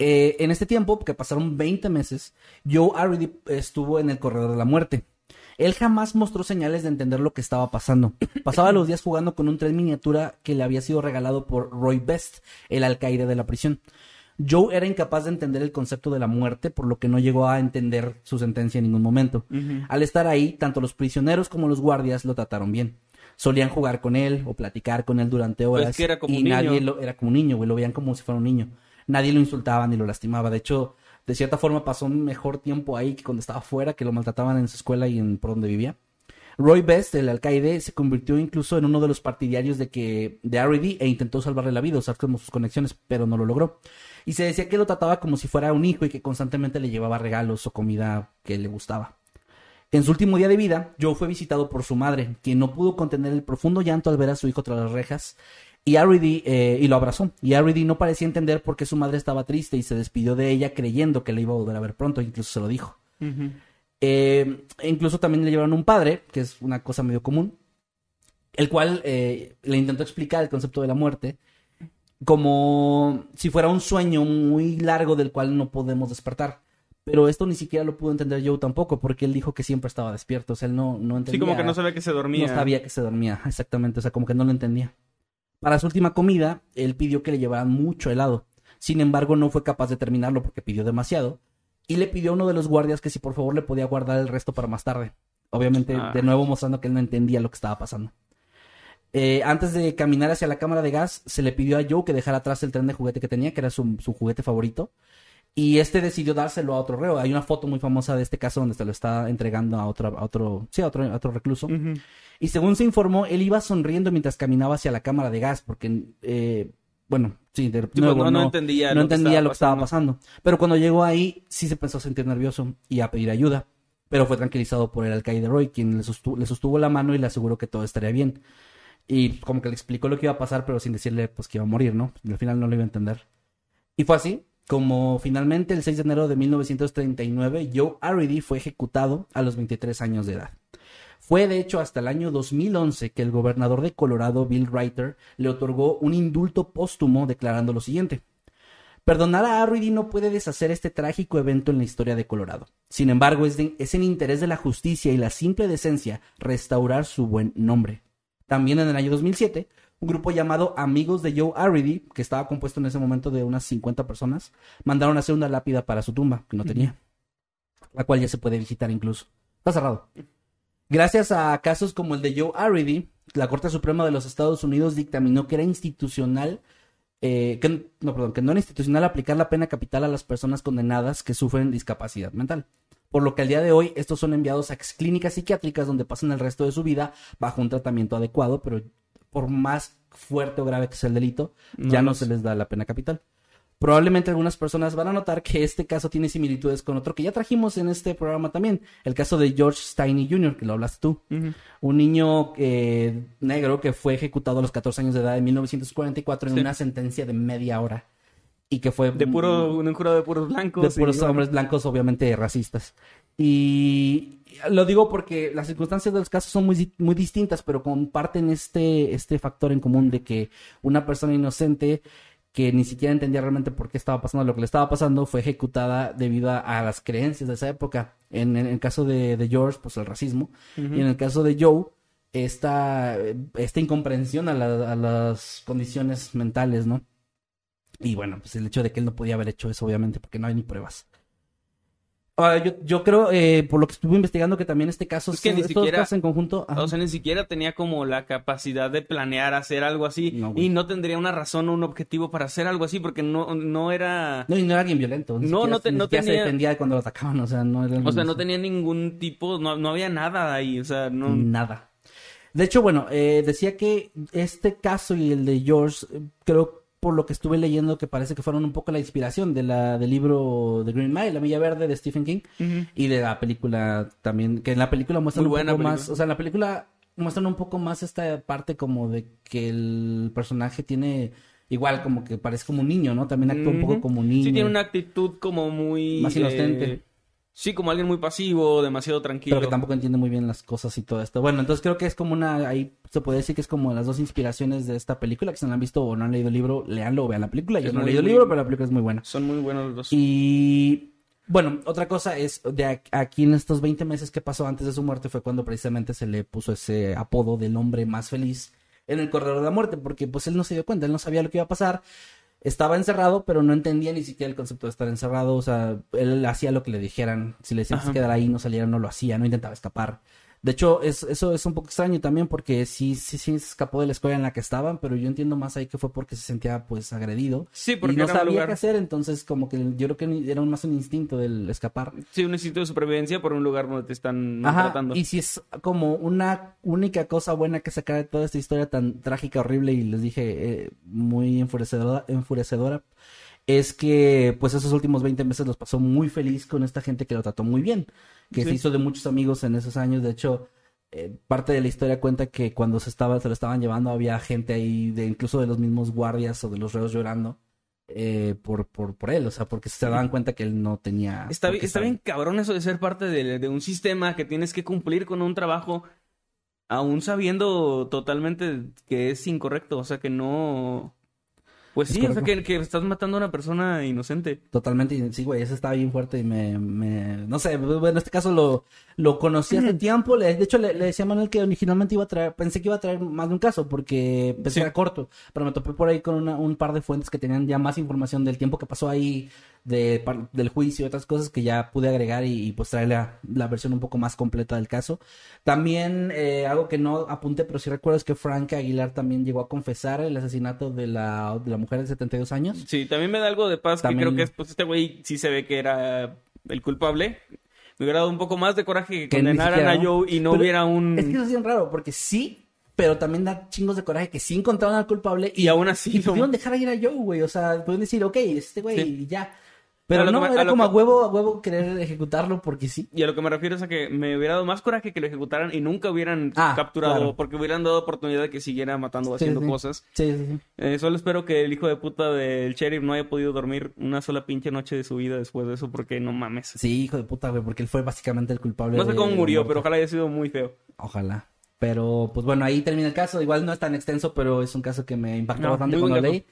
Eh, en este tiempo, que pasaron 20 meses, Joe Arridy estuvo en el corredor de la muerte. Él jamás mostró señales de entender lo que estaba pasando. Pasaba los días jugando con un tren miniatura que le había sido regalado por Roy Best, el alcaide de la prisión. Joe era incapaz de entender el concepto de la muerte, por lo que no llegó a entender su sentencia en ningún momento. Al estar ahí, tanto los prisioneros como los guardias lo trataron bien. Solían jugar con él o platicar con él durante horas. Pues que era como y un niño. nadie lo era como un niño, güey, lo veían como si fuera un niño. Nadie lo insultaba ni lo lastimaba. De hecho, de cierta forma pasó un mejor tiempo ahí que cuando estaba fuera, que lo maltrataban en su escuela y en por donde vivía. Roy Best, el alcaide, se convirtió incluso en uno de los partidarios de que de Arridy e intentó salvarle la vida, usar como sus conexiones, pero no lo logró. Y se decía que lo trataba como si fuera un hijo y que constantemente le llevaba regalos o comida que le gustaba. En su último día de vida, Joe fue visitado por su madre, quien no pudo contener el profundo llanto al ver a su hijo tras las rejas, y Arridy, eh, y lo abrazó. Y Arridy no parecía entender por qué su madre estaba triste y se despidió de ella creyendo que la iba a volver a ver pronto, incluso se lo dijo. Eh, incluso también le llevaron un padre, que es una cosa medio común, el cual eh, le intentó explicar el concepto de la muerte como si fuera un sueño muy largo del cual no podemos despertar. Pero esto ni siquiera lo pudo entender Joe tampoco, porque él dijo que siempre estaba despierto. O sea, él no, no entendía. Sí, como que no sabía que se dormía. No sabía que se dormía, exactamente. O sea, como que no lo entendía. Para su última comida, él pidió que le llevaran mucho helado. Sin embargo, no fue capaz de terminarlo porque pidió demasiado. Y le pidió a uno de los guardias que si por favor le podía guardar el resto para más tarde. Obviamente, Ah. de nuevo mostrando que él no entendía lo que estaba pasando. Eh, antes de caminar hacia la cámara de gas, se le pidió a Joe que dejara atrás el tren de juguete que tenía, que era su, su juguete favorito. Y este decidió dárselo a otro reo. Hay una foto muy famosa de este caso donde se lo está entregando a otro, a otro, sí, a otro, a otro recluso. Y según se informó, él iba sonriendo mientras caminaba hacia la cámara de gas, porque, eh, bueno, sí, de Sí, nuevo, pues, no, no no, entendía, no lo, que entendía lo que estaba pasando. Pero cuando llegó ahí, sí se empezó a sentir nervioso y a pedir ayuda. Pero fue tranquilizado por el alcaide Roy, quien le sostuvo, le sostuvo la mano y le aseguró que todo estaría bien. Y como que le explicó lo que iba a pasar, pero sin decirle pues que iba a morir, ¿no? Al final no lo iba a entender. Y fue así, como finalmente el 6 de enero de 1939, Joe Arridy fue ejecutado a los 23 años de edad. Fue de hecho hasta el año 2011 que el gobernador de Colorado, Bill Reiter, le otorgó un indulto póstumo declarando lo siguiente. Perdonar a Arridy no puede deshacer este trágico evento en la historia de Colorado. Sin embargo, es, de- es en interés de la justicia y la simple decencia restaurar su buen nombre. También en el año 2007, un grupo llamado Amigos de Joe Arridy, que estaba compuesto en ese momento de unas 50 personas, mandaron a hacer una lápida para su tumba, que no tenía, la cual ya se puede visitar incluso. Está cerrado. Gracias a casos como el de Joe Arridy, la Corte Suprema de los Estados Unidos dictaminó que era institucional, eh, que, no, perdón, que no era institucional aplicar la pena capital a las personas condenadas que sufren discapacidad mental. Por lo que al día de hoy estos son enviados a clínicas psiquiátricas donde pasan el resto de su vida bajo un tratamiento adecuado, pero por más fuerte o grave que sea el delito, ya no se les da la pena capital. Probablemente algunas personas van a notar que este caso tiene similitudes con otro que ya trajimos en este programa también, el caso de George Steiny Jr., que lo hablaste tú. Un niño eh, negro que fue ejecutado a los 14 años de edad en 1944 en Sí. una sentencia de media hora. Y que fue... De puro, un jurado de puros blancos. de puros y, hombres blancos, obviamente racistas. Y lo digo porque las circunstancias de los casos son muy, muy distintas, pero comparten este, este factor en común de que una persona inocente que ni siquiera entendía realmente por qué estaba pasando lo que le estaba pasando fue ejecutada debido a, las creencias de esa época. En, en el caso de, de George, pues el racismo. Y en el caso de Joe, esta, esta incomprensión a, la- a las condiciones mentales, ¿no? Y bueno, pues el hecho de que él no podía haber hecho eso, obviamente, porque no hay ni pruebas. Ah, yo, yo creo, eh, por lo que estuve investigando, que también este caso, Es que ni siquiera- en conjunto, ajá. O sea, ni siquiera tenía como la capacidad de planear hacer algo así. No, y no tendría una razón o un objetivo para hacer algo así, porque no, no era. no, y no era alguien violento. Ni No, siquiera- no te- ni no tenía- se defendía cuando lo atacaban, o sea, no era O sea, no tenía ningún tipo, no, no había nada ahí. O sea, no. Nada. De hecho, bueno, eh, decía que este caso y el de George, eh, creo por lo que estuve leyendo que parece que fueron un poco la inspiración de la, del libro The Green Mile, La Milla Verde de Stephen King, y de la película también, que en la película muestran Muy un poco película. más, o sea, en la película muestran un poco más esta parte como de que el personaje tiene igual como que parece como un niño, ¿no? También actúa un poco como un niño. Sí, tiene una actitud como muy. Más inocente. eh, sí, como alguien muy pasivo, demasiado tranquilo. pero que tampoco entiende muy bien las cosas y todo esto. Bueno, entonces creo que es como una, ahí se puede decir que es como las dos inspiraciones de esta película, que si no la han visto o no han leído el libro, leanlo o vean la película. Yo no he leído el muy- libro, pero la película es muy buena. Son muy buenos los dos. Y bueno, otra cosa es, de aquí en estos 20 meses que pasó antes de su muerte fue cuando precisamente se le puso ese apodo del hombre más feliz en el corredor de la muerte, porque pues él no se dio cuenta, él no sabía lo que iba a pasar. Estaba encerrado, pero no entendía ni siquiera el concepto de estar encerrado. O sea, él hacía lo que le dijeran. Si le decían que se Ajá. quedara ahí, no saliera, no lo hacía, no intentaba escapar. De hecho, es, eso es un poco extraño también porque sí, sí, sí se escapó de la escuela en la que estaban, pero yo entiendo más ahí que fue porque se sentía pues agredido. Sí, porque y no era sabía lugar. qué hacer, entonces como que yo creo que era más un instinto del escapar. Sí, un instinto de supervivencia por un lugar donde te están Ajá, maltratando. y si es como una única cosa buena que sacar de toda esta historia tan trágica, horrible y les dije eh, muy enfurecedora, enfurecedora, es que pues esos últimos 20 meses los pasó muy feliz con esta gente que lo trató muy bien, que Sí. se hizo de muchos amigos en esos años, de hecho eh, parte de la historia cuenta que cuando se estaba se lo estaban llevando había gente ahí de incluso de los mismos guardias o de los reos llorando eh, por, por por él, o sea, porque se daban cuenta que él no tenía Está, bien, está bien cabrón eso de ser parte de, de un sistema que tienes que cumplir con un trabajo aún sabiendo totalmente que es incorrecto, o sea que no... Pues Es sí, o sea, que, que estás matando a una persona inocente. Totalmente, sí, güey, eso estaba bien fuerte y me, me, no sé, bueno, en este caso lo, lo conocí hace tiempo, le- de hecho le, le decía a Manuel que originalmente iba a traer, pensé que iba a traer más de un caso porque pensé Sí. era corto, pero me topé por ahí con una- un par de fuentes que tenían ya más información del tiempo que pasó ahí, de, del juicio y otras cosas que ya pude agregar y, y, pues traer la, la versión un poco más completa del caso. También eh, algo que no apunté, pero sí recuerdo es que Frank Aguilar también llegó a confesar el asesinato de la, de la mujer de 72 años. Sí, también me da algo de paz También- que creo que es, pues este güey sí se ve que era el culpable. Me hubiera dado un poco más de coraje que, condenaran siquiera, a. Joe y no Pero hubiera un... Es que eso es bien raro, porque sí, pero también da chingos de coraje que sí encontraron al culpable Y aún así y no- pudieron dejar ir a Joe, güey. O sea, pueden decir, ok, este güey, Sí. ya. Pero no, me- era a como que- a huevo, a huevo querer ejecutarlo porque sí. Y a lo que me refiero es a que me hubiera dado más coraje que lo ejecutaran y nunca hubieran Ah, capturado, claro. porque hubieran dado oportunidad de que siguiera matando o Sí, haciendo sí. cosas. Sí, sí, sí. Eh, solo espero que el hijo de puta del sheriff no haya podido dormir una sola pinche noche de su vida después de eso, porque no mames. Sí, hijo de puta, güey, porque él fue básicamente el culpable. No sé cómo murió, pero ojalá haya sido muy feo. Ojalá. Pero, pues bueno, ahí termina el caso. Igual no es tan extenso, pero es un caso que me impactó No, bastante cuando leí.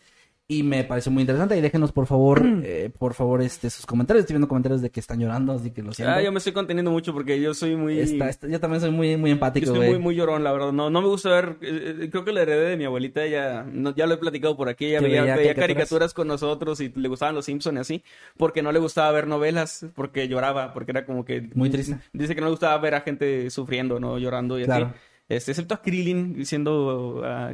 Y me pareció muy interesante. Y déjenos, por favor, eh, por favor, este, sus comentarios. Estoy viendo comentarios de que están llorando, así que lo siento. Ah, yo me estoy conteniendo mucho porque yo soy muy... Está- está- yo también soy muy, muy Yo empático, soy güey. muy, muy llorón, la verdad. No, no me gusta ver. eh, eh, creo que la heredé de mi abuelita. Ella, no, ya lo he platicado por aquí. Ella veía, veía caricaturas. caricaturas con nosotros y le gustaban los Simpsons y así. Porque no le gustaba ver novelas, porque lloraba, porque era como que. Muy triste. Dice que no le gustaba ver a gente sufriendo, ¿no? Llorando y Claro. así. Este, excepto a Krillin siendo. ah,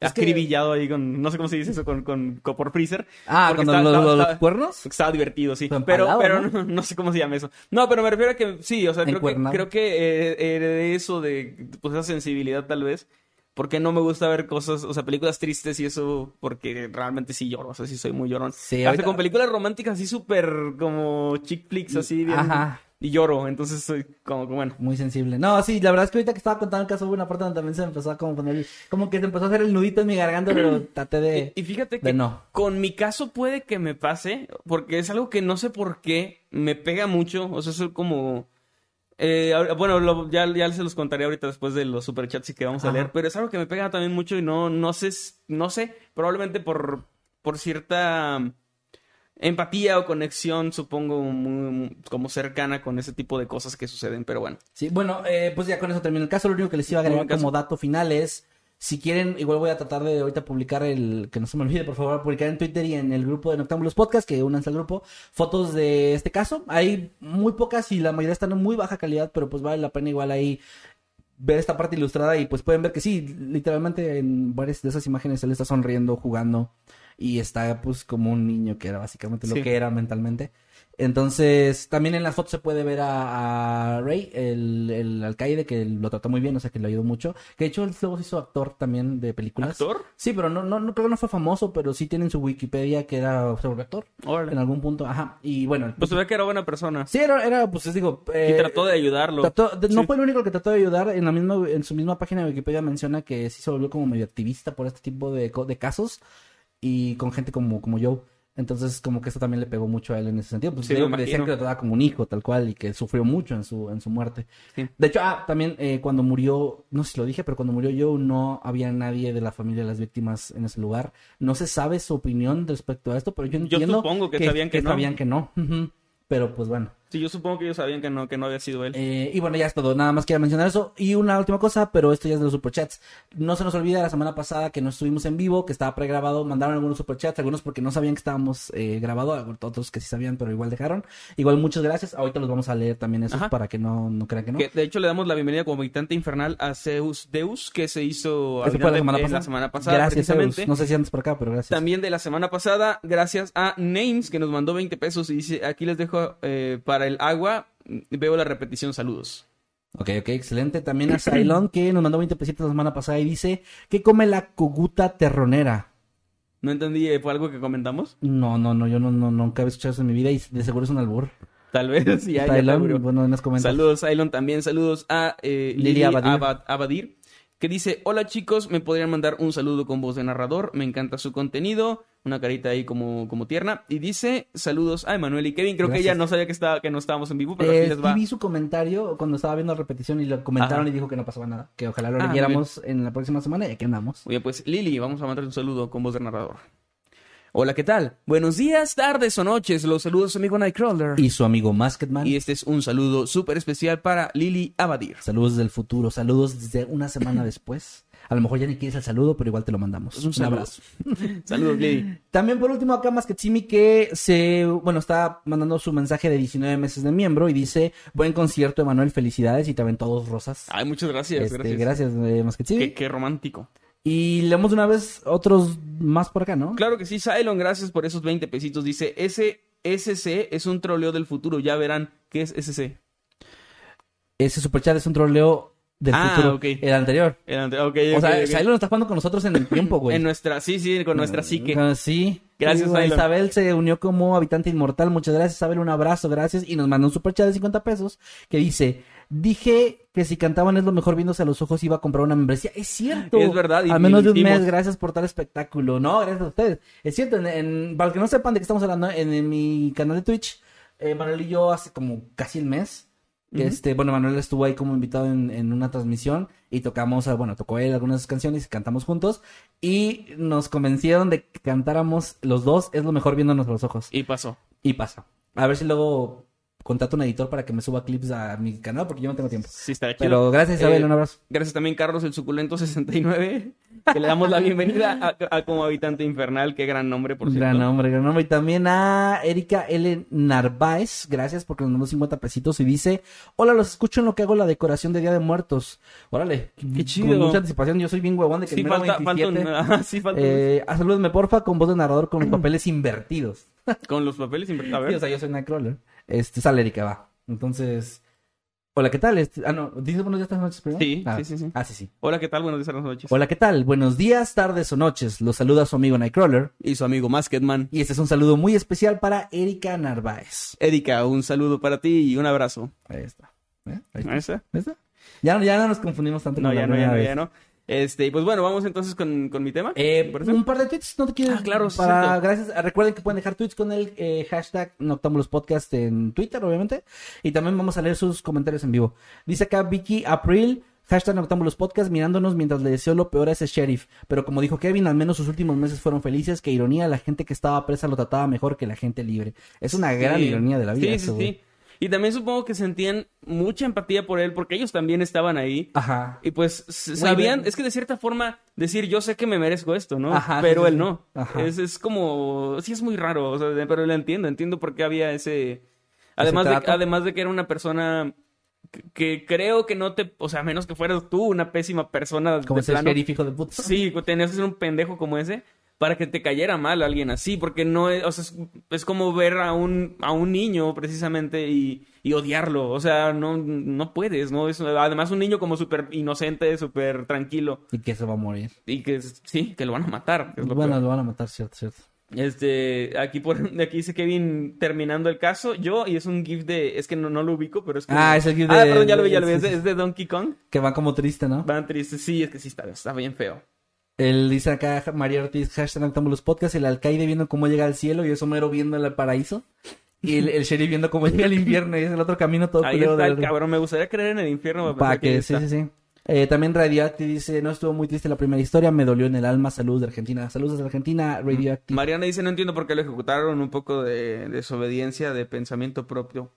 Es que- acribillado ahí con. No sé cómo se dice eso, con, con, con- por Freezer. Ah, está- los, los- los cuernos. Estaba divertido, sí. Pero, pero ¿no? no, no sé cómo se llama eso. No, pero me refiero a que sí, o sea, creo que, creo que eh, heredé eso de pues, esa sensibilidad tal vez. Porque no me gusta ver cosas, o sea, películas tristes y eso, porque realmente sí lloro, o sea, sí soy muy llorón. Sí, Hasta ahorita- con películas románticas así súper como chick flicks, así bien. Ajá. Y lloro, entonces soy como que bueno. Muy sensible. No, sí, la verdad es que ahorita que estaba contando el caso hubo una parte donde también se empezó a como poner, como que se empezó a hacer el nudito en mi garganta, pero traté de... Y, y fíjate de que no. con mi caso puede que me pase, porque es algo que no sé por qué me pega mucho. O sea, es como. eh, bueno, lo- ya, ya se los contaré ahorita después de los superchats y que vamos a leer, pero es algo que me pega también mucho y no, no sé, no sé, probablemente por, por cierta empatía o conexión, supongo, muy- muy- como cercana con ese tipo de cosas que suceden, pero bueno. Sí, bueno, eh, pues ya con eso termino el caso. Lo único que les iba a agregar como dato final es, si quieren, igual voy a tratar de ahorita publicar el, que no se me olvide, por favor, publicar en Twitter y en el grupo de Noctámbulos Podcast, que únanse al grupo, fotos de este caso. Hay muy pocas y la mayoría están en muy baja calidad, pero pues vale la pena igual ahí ver esta parte ilustrada y pues pueden ver que sí, literalmente en varias de esas imágenes él está sonriendo, jugando y está pues como un niño que era básicamente lo que era mentalmente. Entonces, también en las fotos se puede ver a, a Ray, el, el alcaide, que lo trató muy bien, o sea, que lo ayudó mucho. Que de hecho él luego se hizo actor también de películas. ¿Actor? Sí, pero no, no, no creo que no fue famoso, pero sí tiene en su Wikipedia que era se volvió actor en algún punto. Ajá. Y bueno, Pues se ve que era buena persona. sí, era, era pues les digo. Y eh, trató de ayudarlo. Trató- de- no fue el único que trató de ayudar. En la misma, en su misma página de Wikipedia menciona que sí se volvió como medio activista por este tipo de, de casos y con gente como, como yo. Entonces, como que eso también le pegó mucho a él en ese sentido. Pues Sí, digo que decían que lo trataba como un hijo, tal cual, y que sufrió mucho en su, en su muerte. Sí. De hecho, ah, también eh, cuando murió, no sé si lo dije, pero cuando murió Joe no había nadie de la familia de las víctimas en ese lugar. No se sabe su opinión respecto a esto, pero yo Yo entiendo supongo que sabían que no. sabían que no. Pero pues bueno. Sí, yo supongo que ellos sabían que no, que no había sido él. Eh, y bueno, ya es todo. Nada más quería mencionar eso. Y una última cosa, pero esto ya es de los superchats. No se nos olvida la semana pasada que no estuvimos en vivo, que estaba pregrabado. Mandaron algunos superchats, algunos porque no sabían que estábamos eh, grabado, otros que sí sabían, pero igual dejaron. Igual muchas gracias. Ahorita los vamos a leer también esos Ajá. para que no, no crean que no. Que, de hecho, le damos la bienvenida como habitante infernal a Zeus Deus, que se hizo fue la semana pasada. la semana pasada, Gracias. Zeus. No sé si antes por acá, pero gracias. También de la semana pasada, gracias a Names, que nos mandó 20 pesos y dice, aquí les dejo eh, para el agua, veo la repetición, saludos. Ok, ok, excelente. También a Cylon, que nos mandó 20 pesitos la semana pasada y dice que come la coguta terronera. No entendí, eh, ¿fue algo que comentamos? No, no, no, yo no, no, nunca había escuchado eso en mi vida y de seguro es un albur. Tal vez, ya, Cylon, bueno, nos comenta. Saludos, Ailon, también saludos a eh, Lili Lili Abadir. Abad- Abadir, que dice, hola chicos, me podrían mandar un saludo con voz de narrador, me encanta su contenido, una carita ahí como, como tierna, y dice, saludos a Emanuel y Kevin, creo que ella no sabía que, estaba, que no estábamos en vivo, pero Eh, aquí les va. vi su comentario cuando estaba viendo la repetición y lo comentaron Ajá. y dijo que no pasaba nada. Que ojalá lo Ah, leyéramos en la próxima semana y aquí andamos. Oye, pues Lili, vamos a mandar un saludo con voz de narrador. Hola, ¿qué tal? Buenos días, tardes o noches. Los saludos su amigo Nightcrawler. Y su amigo Masketman. Y este es un saludo súper especial para Lili Abadir. Saludos del futuro, saludos desde una semana después. A lo mejor ya ni quieres el saludo, pero igual te lo mandamos. Un saludo. abrazo. Saludos, Lili. También por último acá Masketsimi que se, bueno, está mandando su mensaje de 19 meses de miembro y dice, buen concierto Emanuel, felicidades y también todos rosas. Ay, muchas gracias, Este, gracias. gracias, eh, Masketsimi. Qué, qué romántico. Y leemos de una vez otros más por acá, ¿no? Claro que sí, Cylon, gracias por esos 20 pesitos. Dice, ese SC es un troleo del futuro. Ya verán qué es SC. Ese superchat es un troleo del Ah, futuro. ok. El anterior. El ante- ok, O ok, sea. Cylon está jugando con nosotros en el tiempo, güey. En nuestra, sí, sí, con nuestra psique. Ah, Sí. Gracias, Cylon. Isabel se unió como habitante inmortal. Muchas gracias, Isabel. Un abrazo, gracias. Y nos mandó un superchat de 50 pesos que dice: Dije que si cantaban es lo mejor viéndose a los ojos iba a comprar una membresía. Es cierto. Es verdad, y- A menos de un mes, gracias por tal espectáculo. No, gracias a ustedes. Es cierto, en, en- para que no sepan de qué estamos hablando, en, en mi canal de Twitch, eh, Manuel y yo hace como casi el mes. Este, bueno, Manuel estuvo ahí como invitado en, en una transmisión y tocamos, ah, bueno, tocó él algunas canciones y cantamos juntos y nos convencieron de que cantáramos los dos, es lo mejor viéndonos a los ojos. Y pasó. Y pasa. A ver si luego contrato un editor para que me suba clips a mi canal porque yo no tengo tiempo. Sí, está chido. Pero gracias Isabel, Eh, un abrazo. Gracias también, Carlos, el suculento 69, que le damos la bienvenida a, a como habitante infernal. Qué gran nombre, por cierto. Gran nombre, gran nombre. Y también a Erika L. Narváez, gracias porque nos mandó 50 pesitos y dice, hola, los escucho en lo que hago la decoración de Día de Muertos. Órale, Qué chido. Con mucha anticipación, yo soy bien huevón de que Sí, el falta, falta un... 27, sí, falta un- Eh, ah, salúdenme porfa con voz de narrador con los papeles invertidos. Con los papeles invertidos. A Sí, o sea, yo soy Nightcrawler. Este, sale Erika, va. Entonces, hola, ¿qué tal? Este, ah, no, ¿dices buenos días, tardes, noches primero? Sí, ah, sí, sí, sí. Ah, sí, sí. Hola, ¿qué tal? Buenos días, buenas noches. Hola, ¿qué tal? Buenos días, tardes o noches. Los saluda su amigo Nightcrawler. Y su amigo Masketman. Y este es un saludo muy especial para Erika Narváez. Erika, un saludo para ti y un abrazo. Ahí está. ¿Eh? Ahí está. ¿Ahí está? ¿Ahí está? Ya, ya no nos confundimos tanto No, con la ya no, ya no, ya no. Este, y pues bueno, vamos entonces con, con mi tema. Eh, un par de tweets, ¿no te quieres? Ah, claro, sí, Para, gracias. Ah, Recuerden que pueden dejar tweets con el eh, hashtag Noctámbulos Podcast en Twitter, obviamente. Y también vamos a leer sus comentarios en vivo. Dice acá Vicky April, hashtag Noctámbulos Podcast, mirándonos mientras le deseo lo peor a ese sheriff. Pero como dijo Kevin, al menos sus últimos meses fueron felices. Que ironía, la gente que estaba presa lo trataba mejor que la gente libre. Es una gran ironía de la vida. Sí, eso, sí. Y también supongo que sentían mucha empatía por él porque ellos también estaban ahí. Ajá. Y pues sabían, es que de cierta forma decir yo sé que me merezco esto, ¿no? Ajá, pero sí, él no. Ajá. Es, es como, sí es muy raro, o sea, pero lo entiendo, entiendo por qué había ese... Además de, además de que era una persona que, creo que no te, o sea, a menos que fueras tú una pésima persona Como de ese plano. hijo de puta. Sí, tenías que ser un pendejo como ese para que te cayera mal alguien así, porque no es, o sea, es, es como ver a un, a un niño precisamente y, y odiarlo, o sea, no, no puedes, ¿no? Es, además un niño como súper inocente, súper tranquilo Y que se va a morir. y que sí, que lo van a matar. que es lo Bueno, peor. lo van a matar, cierto, cierto. Este, aquí por aquí dice Kevin terminando el caso, yo, y es un GIF de, es que no, no lo ubico, pero es que... Ah, es el GIF Ah, de- perdón, ya lo vi, ya lo vi, es de, sí. es de Donkey Kong. Que va como triste, ¿no? Van tristes, sí, es que sí está, está bien feo. Él dice acá, María Ortiz, hashtag Noctámbulos Podcast, el alcaide viendo cómo llega al cielo y es Homero viendo el paraíso. Y el, el sheriff viendo cómo llega al infierno y es el otro camino todo Ahí está de el cabrón, me gustaría creer en el infierno. Para que, ahí sí, sí, sí. Eh, también Radioactive dice, no estuvo muy triste la primera historia, me dolió en el alma, saludos de Argentina. Saludos desde Argentina, Radioactive. Mariana dice, no entiendo por qué lo ejecutaron, un poco de desobediencia, de pensamiento propio.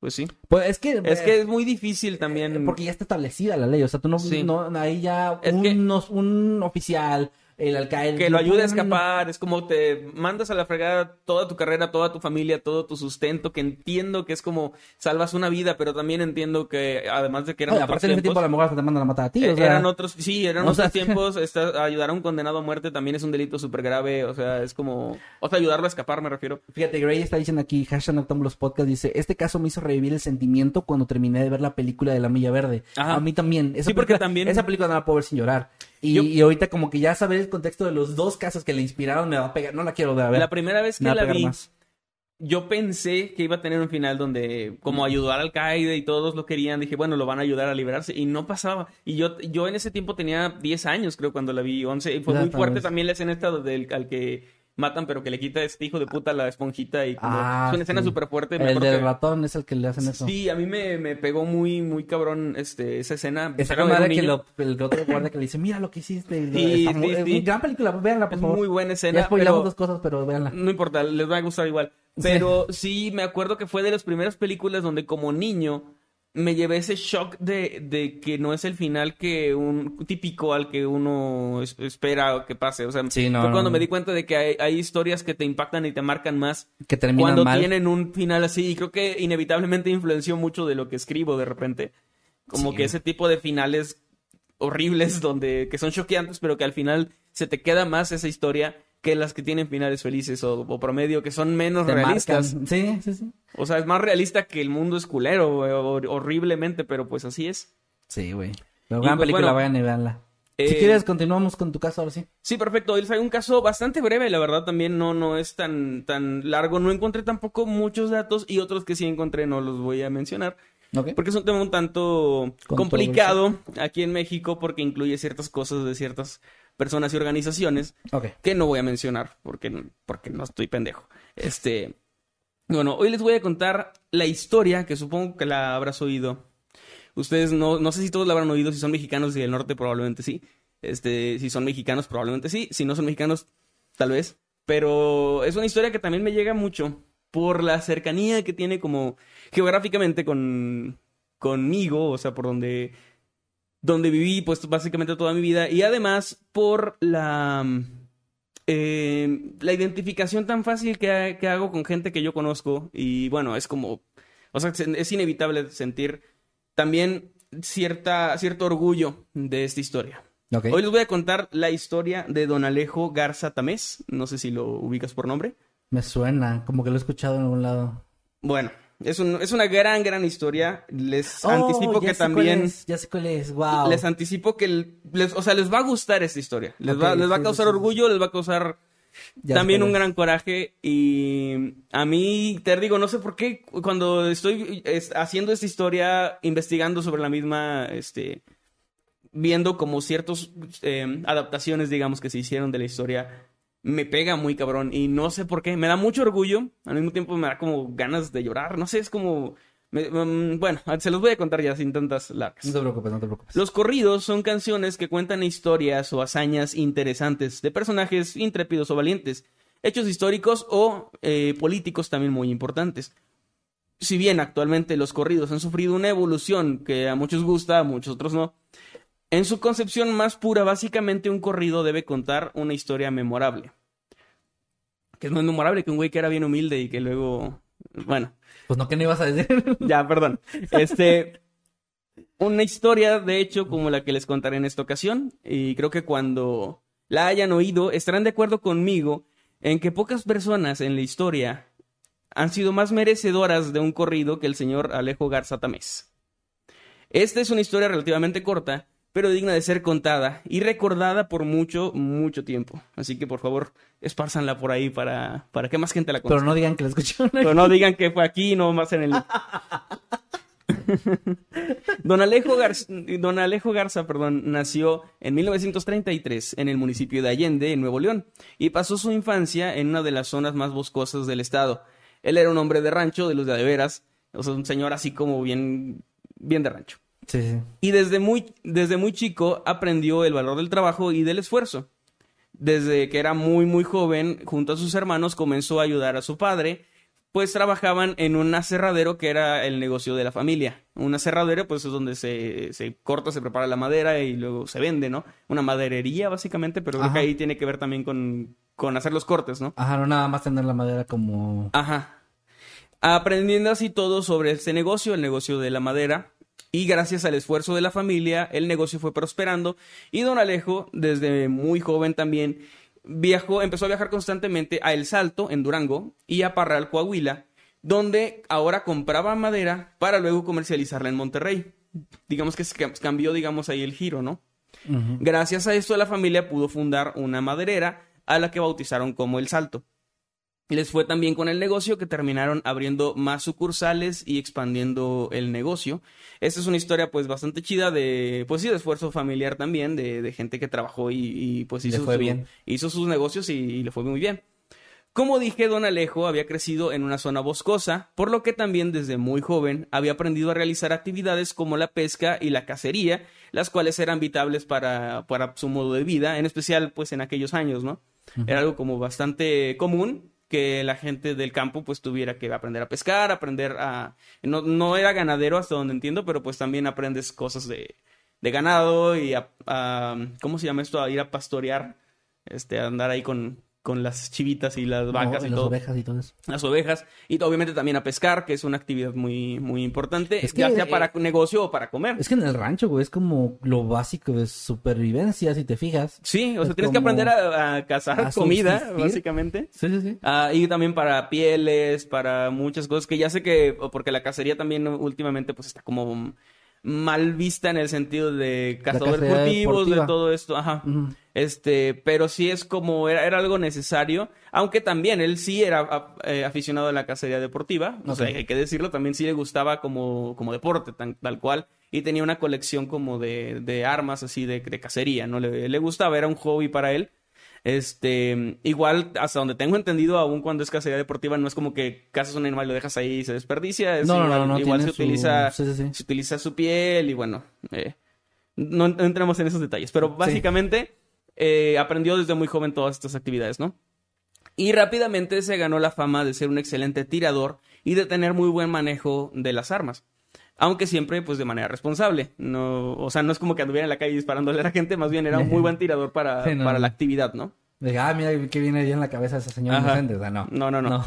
Pues sí. Pues es que... Es eh, que es muy difícil también. Porque ya está establecida la ley, o sea, tú no, Sí. no ahí ya Es un, que- un oficial, el alcaide... que lo ayude a escapar, es como te mandas a la fregada toda tu carrera, toda tu familia, todo tu sustento, que entiendo que es como salvas una vida, pero también entiendo que además de que eran Oye, otros aparte tiempo tiempos, a lo mejor hasta te mandan a matar a ti, o sea... eran otros, sí, eran o otros sea, tiempos, está- ayudar a un condenado a muerte también es un delito súper grave, o sea, es como, o sea, ayudarlo a escapar, me refiero. Fíjate, Gray está diciendo aquí, hashtag Noctámbulos Podcast, dice, este caso me hizo revivir el sentimiento cuando terminé de ver la película de La Milla Verde. Ajá. A mí también. Esa Sí, porque película- también- Esa película no la puedo ver sin llorar. Y, Yo- y ahorita como que ya saber el contexto de los dos casos que le inspiraron me va a pegar. No la quiero ver. A ver. La primera vez que la vi, más. yo pensé que iba a tener un final donde como ayudar al Qaeda y todos lo querían, dije, bueno, lo van a ayudar a liberarse y no pasaba. Y yo yo en ese tiempo tenía 10 años, creo, cuando la vi, 11, y fue Ya, muy fuerte vez. también la escena esta del al que matan, pero que le quita a este hijo de puta la esponjita y como... Ah, es una escena sí. súper fuerte. me El del que- ratón es el que le hacen eso. Sí, a mí me, me pegó muy, muy cabrón este, esa escena. Esa un que lo, el otro guardia que le dice, mira lo que hiciste. y lo- Sí, está muy- sí. Gran película, véanla, por Es favor. muy buena escena, Ya pero- dos cosas, pero véanla. No importa, les va a gustar igual. Pero sí, me acuerdo que fue de las primeras películas donde como niño me llevé ese shock de, de que no es el final que un típico al que uno es- espera que pase. O sea, Sí, no, fue no, cuando no. me di cuenta de que hay, hay historias que te impactan y te marcan más Que terminan cuando mal. tienen un final así. Y creo que inevitablemente influenció mucho de lo que escribo de repente. Como Sí. que ese tipo de finales horribles donde que son choqueantes, pero que al final se te queda más esa historia que las que tienen finales felices o, o promedio, que son menos Te realistas. marcan. Sí, sí, sí. O sea, es más realista que el mundo es culero, güey, hor- horriblemente, pero pues así es. Sí, güey. Pero gran pues, película, bueno, vayan y véanla. Si eh, quieres, continuamos con tu caso ahora sí. Sí, perfecto. Hoy les traigo un caso bastante breve, la verdad también no, no es tan, tan largo. No encontré tampoco muchos datos y otros que sí encontré no los voy a mencionar. Porque es un tema un tanto complicado aquí en México porque incluye ciertas cosas de ciertas personas y organizaciones que no voy a mencionar porque, porque no estoy pendejo. Este, bueno, hoy les voy a contar la historia que supongo que la habrás oído. Ustedes no, no sé si todos la habrán oído, si son mexicanos y del norte probablemente sí. Este, si son mexicanos probablemente sí, si no son mexicanos tal vez. Pero es una historia que también me llega mucho por la cercanía que tiene como geográficamente con conmigo, o sea, por donde donde viví pues básicamente toda mi vida y además por la eh, la identificación tan fácil que, ha- que hago con gente que yo conozco y bueno, es como, o sea, se- es inevitable sentir también cierta, cierto orgullo de esta historia. Hoy les voy a contar la historia de don Alejo Garza Tamés, no sé si lo ubicas por nombre. Me suena, como que lo he escuchado en algún lado. Bueno, es, un- es una gran, gran historia. Les Oh, anticipo que también... es, ya sé cuál es, wow. Les anticipo que, les, o sea, les va a gustar esta historia. Les, va, les va sí, a causar sí, sí. orgullo, les va a causar Ya también un gran coraje. Y a mí, te digo, no sé por qué, cuando estoy es, haciendo esta historia, investigando sobre la misma, este, viendo como ciertas adaptaciones, digamos, que se hicieron de la historia, me pega muy cabrón. Y no sé por qué, me da mucho orgullo, al mismo tiempo me da como ganas de llorar. No sé, es como... me- mm, bueno, se los voy a contar ya sin tantas largas. No te preocupes, no te preocupes. Los corridos son canciones que cuentan historias o hazañas interesantes de personajes intrépidos o valientes, hechos históricos o eh, políticos también muy importantes. Si bien actualmente los corridos han sufrido una evolución que a muchos gusta, a muchos otros no, en su concepción más pura, básicamente un corrido debe contar una historia memorable. Que es más memorable que un güey que era bien humilde y que luego, bueno, Pues no, ¿qué no ibas a decir? ya, perdón. Este, una historia, de hecho, como la que les contaré en esta ocasión, y creo que cuando la hayan oído estarán de acuerdo conmigo en que pocas personas en la historia han sido más merecedoras de un corrido que el señor Alejo Garza Tamés. Esta es una historia relativamente corta, pero digna de ser contada y recordada por mucho, mucho tiempo. Así que por favor, espárzanla por ahí para, para que más gente la conozca. Pero no digan que la escucharon. Pero no digan que fue aquí, no más en el. Don Alejo, Garza, Don Alejo Garza perdón, nació en 1933 en el municipio de Allende, en Nuevo León, y pasó su infancia en una de las zonas más boscosas del estado. Él era un hombre de rancho, de los de adeveras, o sea, un señor así como bien, bien de rancho. Sí, sí. Y desde muy, desde muy chico aprendió el valor del trabajo y del esfuerzo. Desde que era muy, muy joven, junto a sus hermanos, comenzó a ayudar a su padre, pues trabajaban en un aserradero que era el negocio de la familia. Un aserradero, pues es donde se, se corta, se prepara la madera y luego se vende, ¿no? Una maderería, básicamente, pero creo que ahí tiene que ver también con, con hacer los cortes, ¿no? Ajá, no nada más tener la madera como... Ajá. Aprendiendo así todo sobre este negocio, el negocio de la madera, y gracias al esfuerzo de la familia, el negocio fue prosperando y don Alejo, desde muy joven también, viajó, empezó a viajar constantemente a El Salto, en Durango, y a Parral, Coahuila, donde ahora compraba madera para luego comercializarla en Monterrey. Digamos que se cambió, digamos, ahí el giro, ¿no? Gracias a esto la familia pudo fundar una maderera a la que bautizaron como El Salto. Les fue tan bien con el negocio que terminaron abriendo más sucursales y expandiendo el negocio. Esta es una historia pues bastante chida de, pues sí, de esfuerzo familiar también, de, de gente que trabajó y, y, pues hizo, fue su- bien. hizo sus negocios y, y le fue muy bien. Como dije, don Alejo había crecido en una zona boscosa, por lo que también desde muy joven había aprendido a realizar actividades como la pesca y la cacería, las cuales eran vitables para, para su modo de vida, en especial pues en aquellos años, ¿no? Era algo como bastante común que la gente del campo pues tuviera que aprender a pescar, aprender a... No, no era ganadero hasta donde entiendo, pero pues también aprendes cosas de, de ganado y a, a- ¿Cómo se llama esto? A ir a pastorear, este, a andar ahí con, con las chivitas y las vacas No, y las todo ovejas y todo eso. las ovejas y obviamente también a pescar, que es una actividad muy, muy importante, Es que, ya sea eh, para negocio o para comer. Es que en el rancho, güey, es como lo básico de supervivencia, si te fijas. Sí, o sea, es tienes que aprender a, a cazar a comida, subsistir. básicamente. Sí, sí, sí. Ah, y también para pieles, para muchas cosas que ya sé que, porque la cacería también últimamente pues está como mal vista en el sentido de cazadores furtivos, de todo esto, ajá. Este, pero sí es como, era, era algo necesario, aunque también él sí era a- eh, aficionado a la cacería deportiva, o sea, hay que decirlo, también sí le gustaba como, como deporte, tan- tal cual, y tenía una colección como de, de armas así de, de cacería, ¿no? Le, le gustaba, era un hobby para él. Este, igual, hasta donde tengo entendido, aún cuando es cacería deportiva, no es como que cazas un animal y lo dejas ahí y se desperdicia, es No, no, igual, no, no, igual se su- utiliza, sí, sí, sí. se utiliza su piel y bueno, eh, no, entremos en esos detalles, pero básicamente eh, aprendió desde muy joven todas estas actividades, ¿no? Y rápidamente se ganó la fama de ser un excelente tirador y de tener muy buen manejo de las armas. Aunque siempre, pues, de manera responsable. No, o sea, no es como que anduviera en la calle disparándole a la gente, más bien era un muy buen tirador para, Sí, no, para la actividad, ¿no? De, ah, mira qué viene bien en la cabeza esa señora inocente. O sea, no. No, no, no.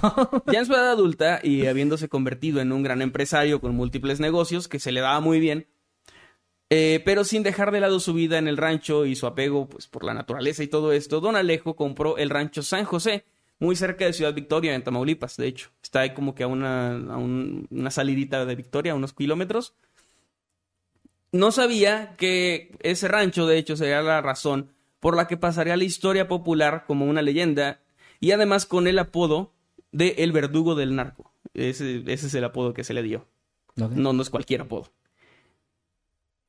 Ya en su edad adulta y habiéndose convertido en un gran empresario con múltiples negocios que se le daba muy bien, eh, pero sin dejar de lado su vida en el rancho y su apego pues, por la naturaleza y todo esto, don Alejo compró el rancho San José, muy cerca de Ciudad Victoria, en Tamaulipas, de hecho. Está ahí como que a una, a un- una salidita de Victoria, a unos kilómetros. No sabía que ese rancho, de hecho, sería la razón por la que pasaría la historia popular como una leyenda y además con el apodo de El Verdugo del Narco. Ese, ese es el apodo que se le dio. No, no es cualquier apodo.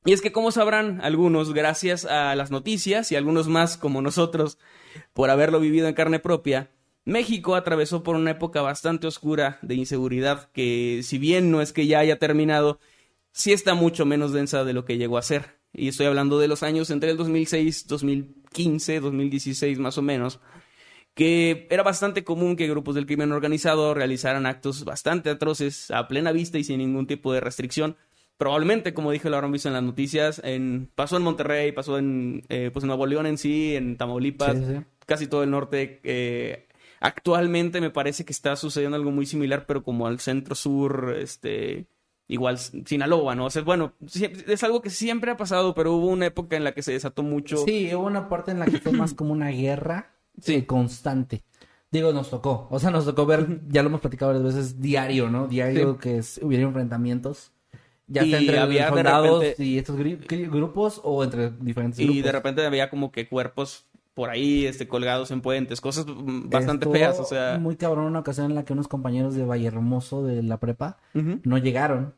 Y es que, como sabrán algunos, gracias a las noticias y algunos más como nosotros, por haberlo vivido en carne propia, México atravesó por una época bastante oscura de inseguridad que, si bien no es que ya haya terminado, sí está mucho menos densa de lo que llegó a ser. Y estoy hablando de los años entre el 2006, 2015, 2016 más o menos, que era bastante común que grupos del crimen organizado realizaran actos bastante atroces a plena vista y sin ningún tipo de restricción. Probablemente, como dije, lo habrán visto en las noticias, en, pasó en Monterrey, pasó en, eh, pues en Nuevo León en sí, en Tamaulipas, Sí, sí, sí. casi todo el norte. eh, actualmente me parece que está sucediendo algo muy similar, pero como al centro sur, este, igual Sinaloa, ¿no? O sea, bueno, es algo que siempre ha pasado, pero hubo una época en la que se desató mucho. Sí, hubo una parte en la que fue más como una guerra Sí. eh, constante. Digo, nos tocó. O sea, nos tocó ver, ya lo hemos platicado varias veces, diario, ¿no? Diario Sí. que es- hubiera enfrentamientos. Ya Y entre había soldados repente- y estos gri- grupos o entre diferentes Y grupos. de repente había como que cuerpos por ahí, este, colgados en puentes, cosas bastante Estuvo feas, o sea. Muy cabrón una ocasión en la que unos compañeros de Valle Hermoso de la prepa no llegaron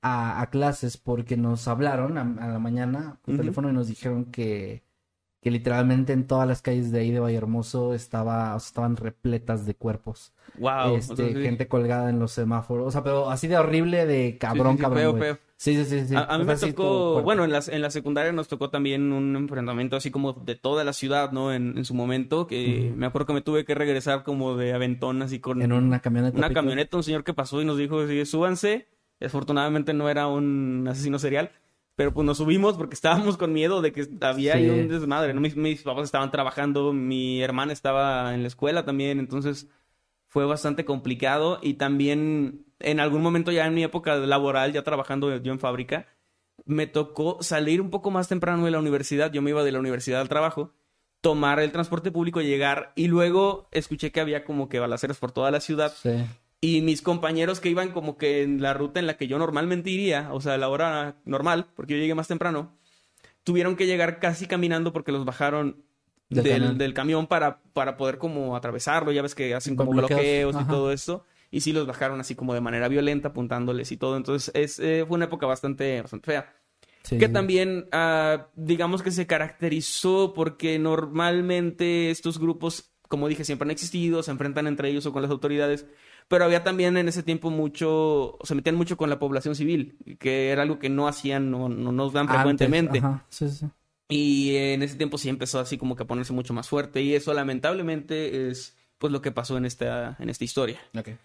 a, a clases porque nos hablaron a, a la mañana por teléfono y nos dijeron que, que literalmente en todas las calles de ahí de Vallehermoso estaba, o sea, estaban repletas de cuerpos. Wow. este, o sea, sí. gente colgada en los semáforos. O sea, pero así de horrible, de cabrón, Sí, sí, sí, cabrón. feo, feo. Sí, sí, sí, sí. A, a mí me tocó, bueno, en la, en la secundaria nos tocó también un enfrentamiento así como de toda la ciudad, ¿no? En, en su momento, que me acuerdo que me tuve que regresar como de aventón, así con En una camioneta. una pico. camioneta, un señor que pasó y nos dijo, sí, súbanse. Afortunadamente no era un asesino serial, pero pues nos subimos porque estábamos con miedo de que había ahí un desmadre, ¿no? Mis, mis papás estaban trabajando, mi hermana estaba en la escuela también, entonces fue bastante complicado y también en algún momento ya en mi época laboral, ya trabajando yo en fábrica, me tocó salir un poco más temprano de la universidad, yo me iba de la universidad al trabajo, tomar el transporte público, llegar y luego escuché que había como que balaceras por toda la ciudad Sí. Y mis compañeros que iban como que en la ruta en la que yo normalmente iría, o sea, a la hora normal, porque yo llegué más temprano, tuvieron que llegar casi caminando porque los bajaron Del del, camión. del camión para, para poder como atravesarlo. Ya ves que hacen como bloqueos. bloqueos, y Ajá. todo esto. Y sí los bajaron así como de manera violenta, apuntándoles y todo. Entonces es, eh, fue una época bastante, bastante fea. Sí, Que también, ah, digamos que se caracterizó porque normalmente estos grupos como dije, siempre han existido, se enfrentan entre ellos o con las autoridades, pero había también en ese tiempo mucho, se metían mucho con la población civil, que era algo que no hacían, no, no nos dan frecuentemente. Sí, sí. Y en ese tiempo sí empezó así como que a ponerse mucho más fuerte y eso lamentablemente es pues lo que pasó en esta, en esta historia. Okay.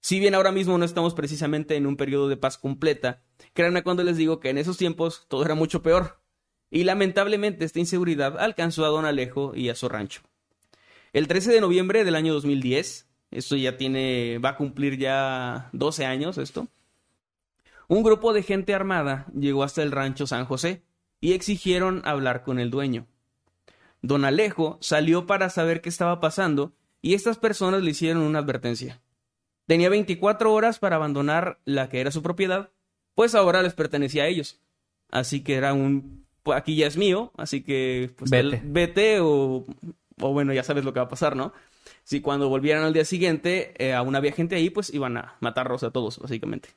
Si bien ahora mismo no estamos precisamente en un periodo de paz completa, créanme cuando les digo que en esos tiempos todo era mucho peor. Y lamentablemente esta inseguridad alcanzó a don Alejo y a su rancho. El 13 de noviembre del año 2010, esto ya tiene, va a cumplir ya 12 años esto, un grupo de gente armada llegó hasta el rancho San José y exigieron hablar con el dueño. Don Alejo salió para saber qué estaba pasando y estas personas le hicieron una advertencia. Tenía 24 horas para abandonar la que era su propiedad, pues ahora les pertenecía a ellos. Así que era un, pues aquí ya es mío, así que pues vete, vete o, o, bueno, ya sabes lo que va a pasar, ¿no? Si cuando volvieran al día siguiente, eh, aún había gente ahí, pues iban a matarlos a todos, básicamente.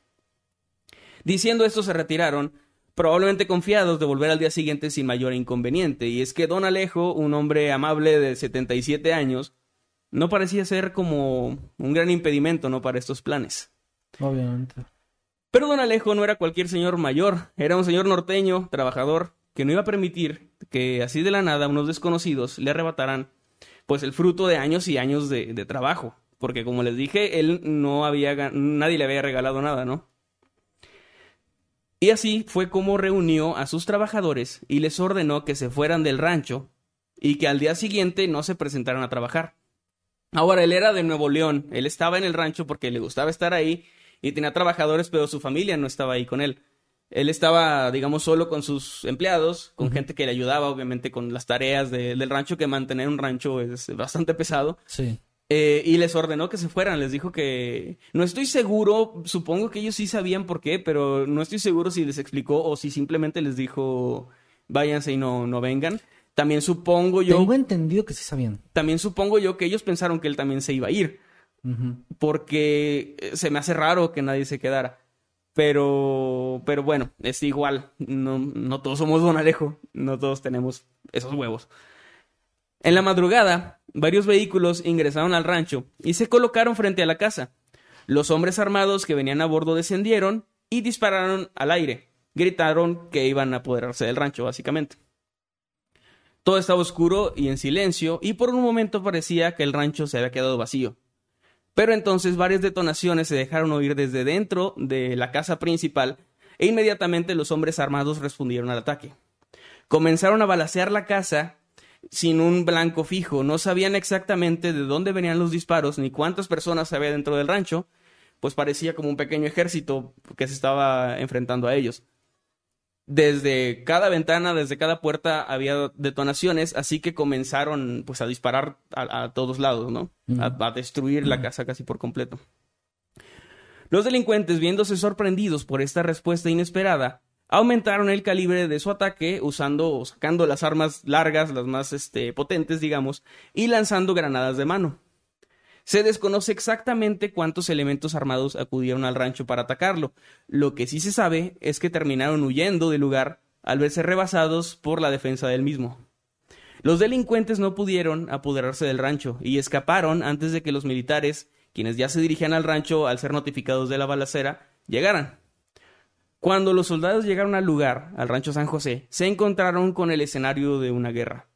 Diciendo esto se retiraron, probablemente confiados de volver al día siguiente sin mayor inconveniente. Y es que don Alejo, un hombre amable de 77 años, no parecía ser como un gran impedimento, ¿no? Para estos planes. Obviamente. Pero don Alejo no era cualquier señor mayor, era un señor norteño, trabajador, que no iba a permitir que así de la nada unos desconocidos le arrebataran pues el fruto de años y años de, trabajo. Porque como les dije, él no había, nadie le había regalado nada, ¿no? Y así fue como reunió a sus trabajadores y les ordenó que se fueran del rancho y que al día siguiente no se presentaran a trabajar. Ahora, él era de Nuevo León, él estaba en el rancho porque le gustaba estar ahí y tenía trabajadores, pero su familia no estaba ahí con él. Él estaba, digamos, solo con sus empleados, con uh -huh. gente que le ayudaba, obviamente, con las tareas de, del rancho, que mantener un rancho es bastante pesado. Sí. Eh, y les ordenó que se fueran, les dijo que... No estoy seguro, supongo que ellos sí sabían por qué, pero no estoy seguro si les explicó o si simplemente les dijo váyanse y no, no vengan. También supongo yo... Tengo entendido que sí sabían. También supongo yo que ellos pensaron que él también se iba a ir. Uh -huh. Porque se me hace raro que nadie se quedara. Pero, pero bueno, es igual. No, no todos somos Don Alejo. No todos tenemos esos huevos. En la madrugada, varios vehículos ingresaron al rancho y se colocaron frente a la casa. Los hombres armados que venían a bordo descendieron y dispararon al aire. Gritaron que iban a apoderarse del rancho, básicamente. Todo estaba oscuro y en silencio, y por un momento parecía que el rancho se había quedado vacío. Pero entonces varias detonaciones se dejaron oír desde dentro de la casa principal, e inmediatamente los hombres armados respondieron al ataque. Comenzaron a balacear la casa sin un blanco fijo, no sabían exactamente de dónde venían los disparos ni cuántas personas había dentro del rancho, pues parecía como un pequeño ejército que se estaba enfrentando a ellos. Desde cada ventana, desde cada puerta había detonaciones, así que comenzaron pues a disparar a, a todos lados, ¿no? Mm. A, a, destruir mm. la casa casi por completo. Los delincuentes, viéndose sorprendidos por esta respuesta inesperada, aumentaron el calibre de su ataque usando o sacando las armas largas, las más este, potentes, digamos, y lanzando granadas de mano. Se desconoce exactamente cuántos elementos armados acudieron al rancho para atacarlo. Lo que sí se sabe es que terminaron huyendo del lugar al verse rebasados por la defensa del mismo. Los delincuentes no pudieron apoderarse del rancho y escaparon antes de que los militares, quienes ya se dirigían al rancho al ser notificados de la balacera, llegaran. Cuando los soldados llegaron al lugar, al rancho San José, se encontraron con el escenario de una guerra.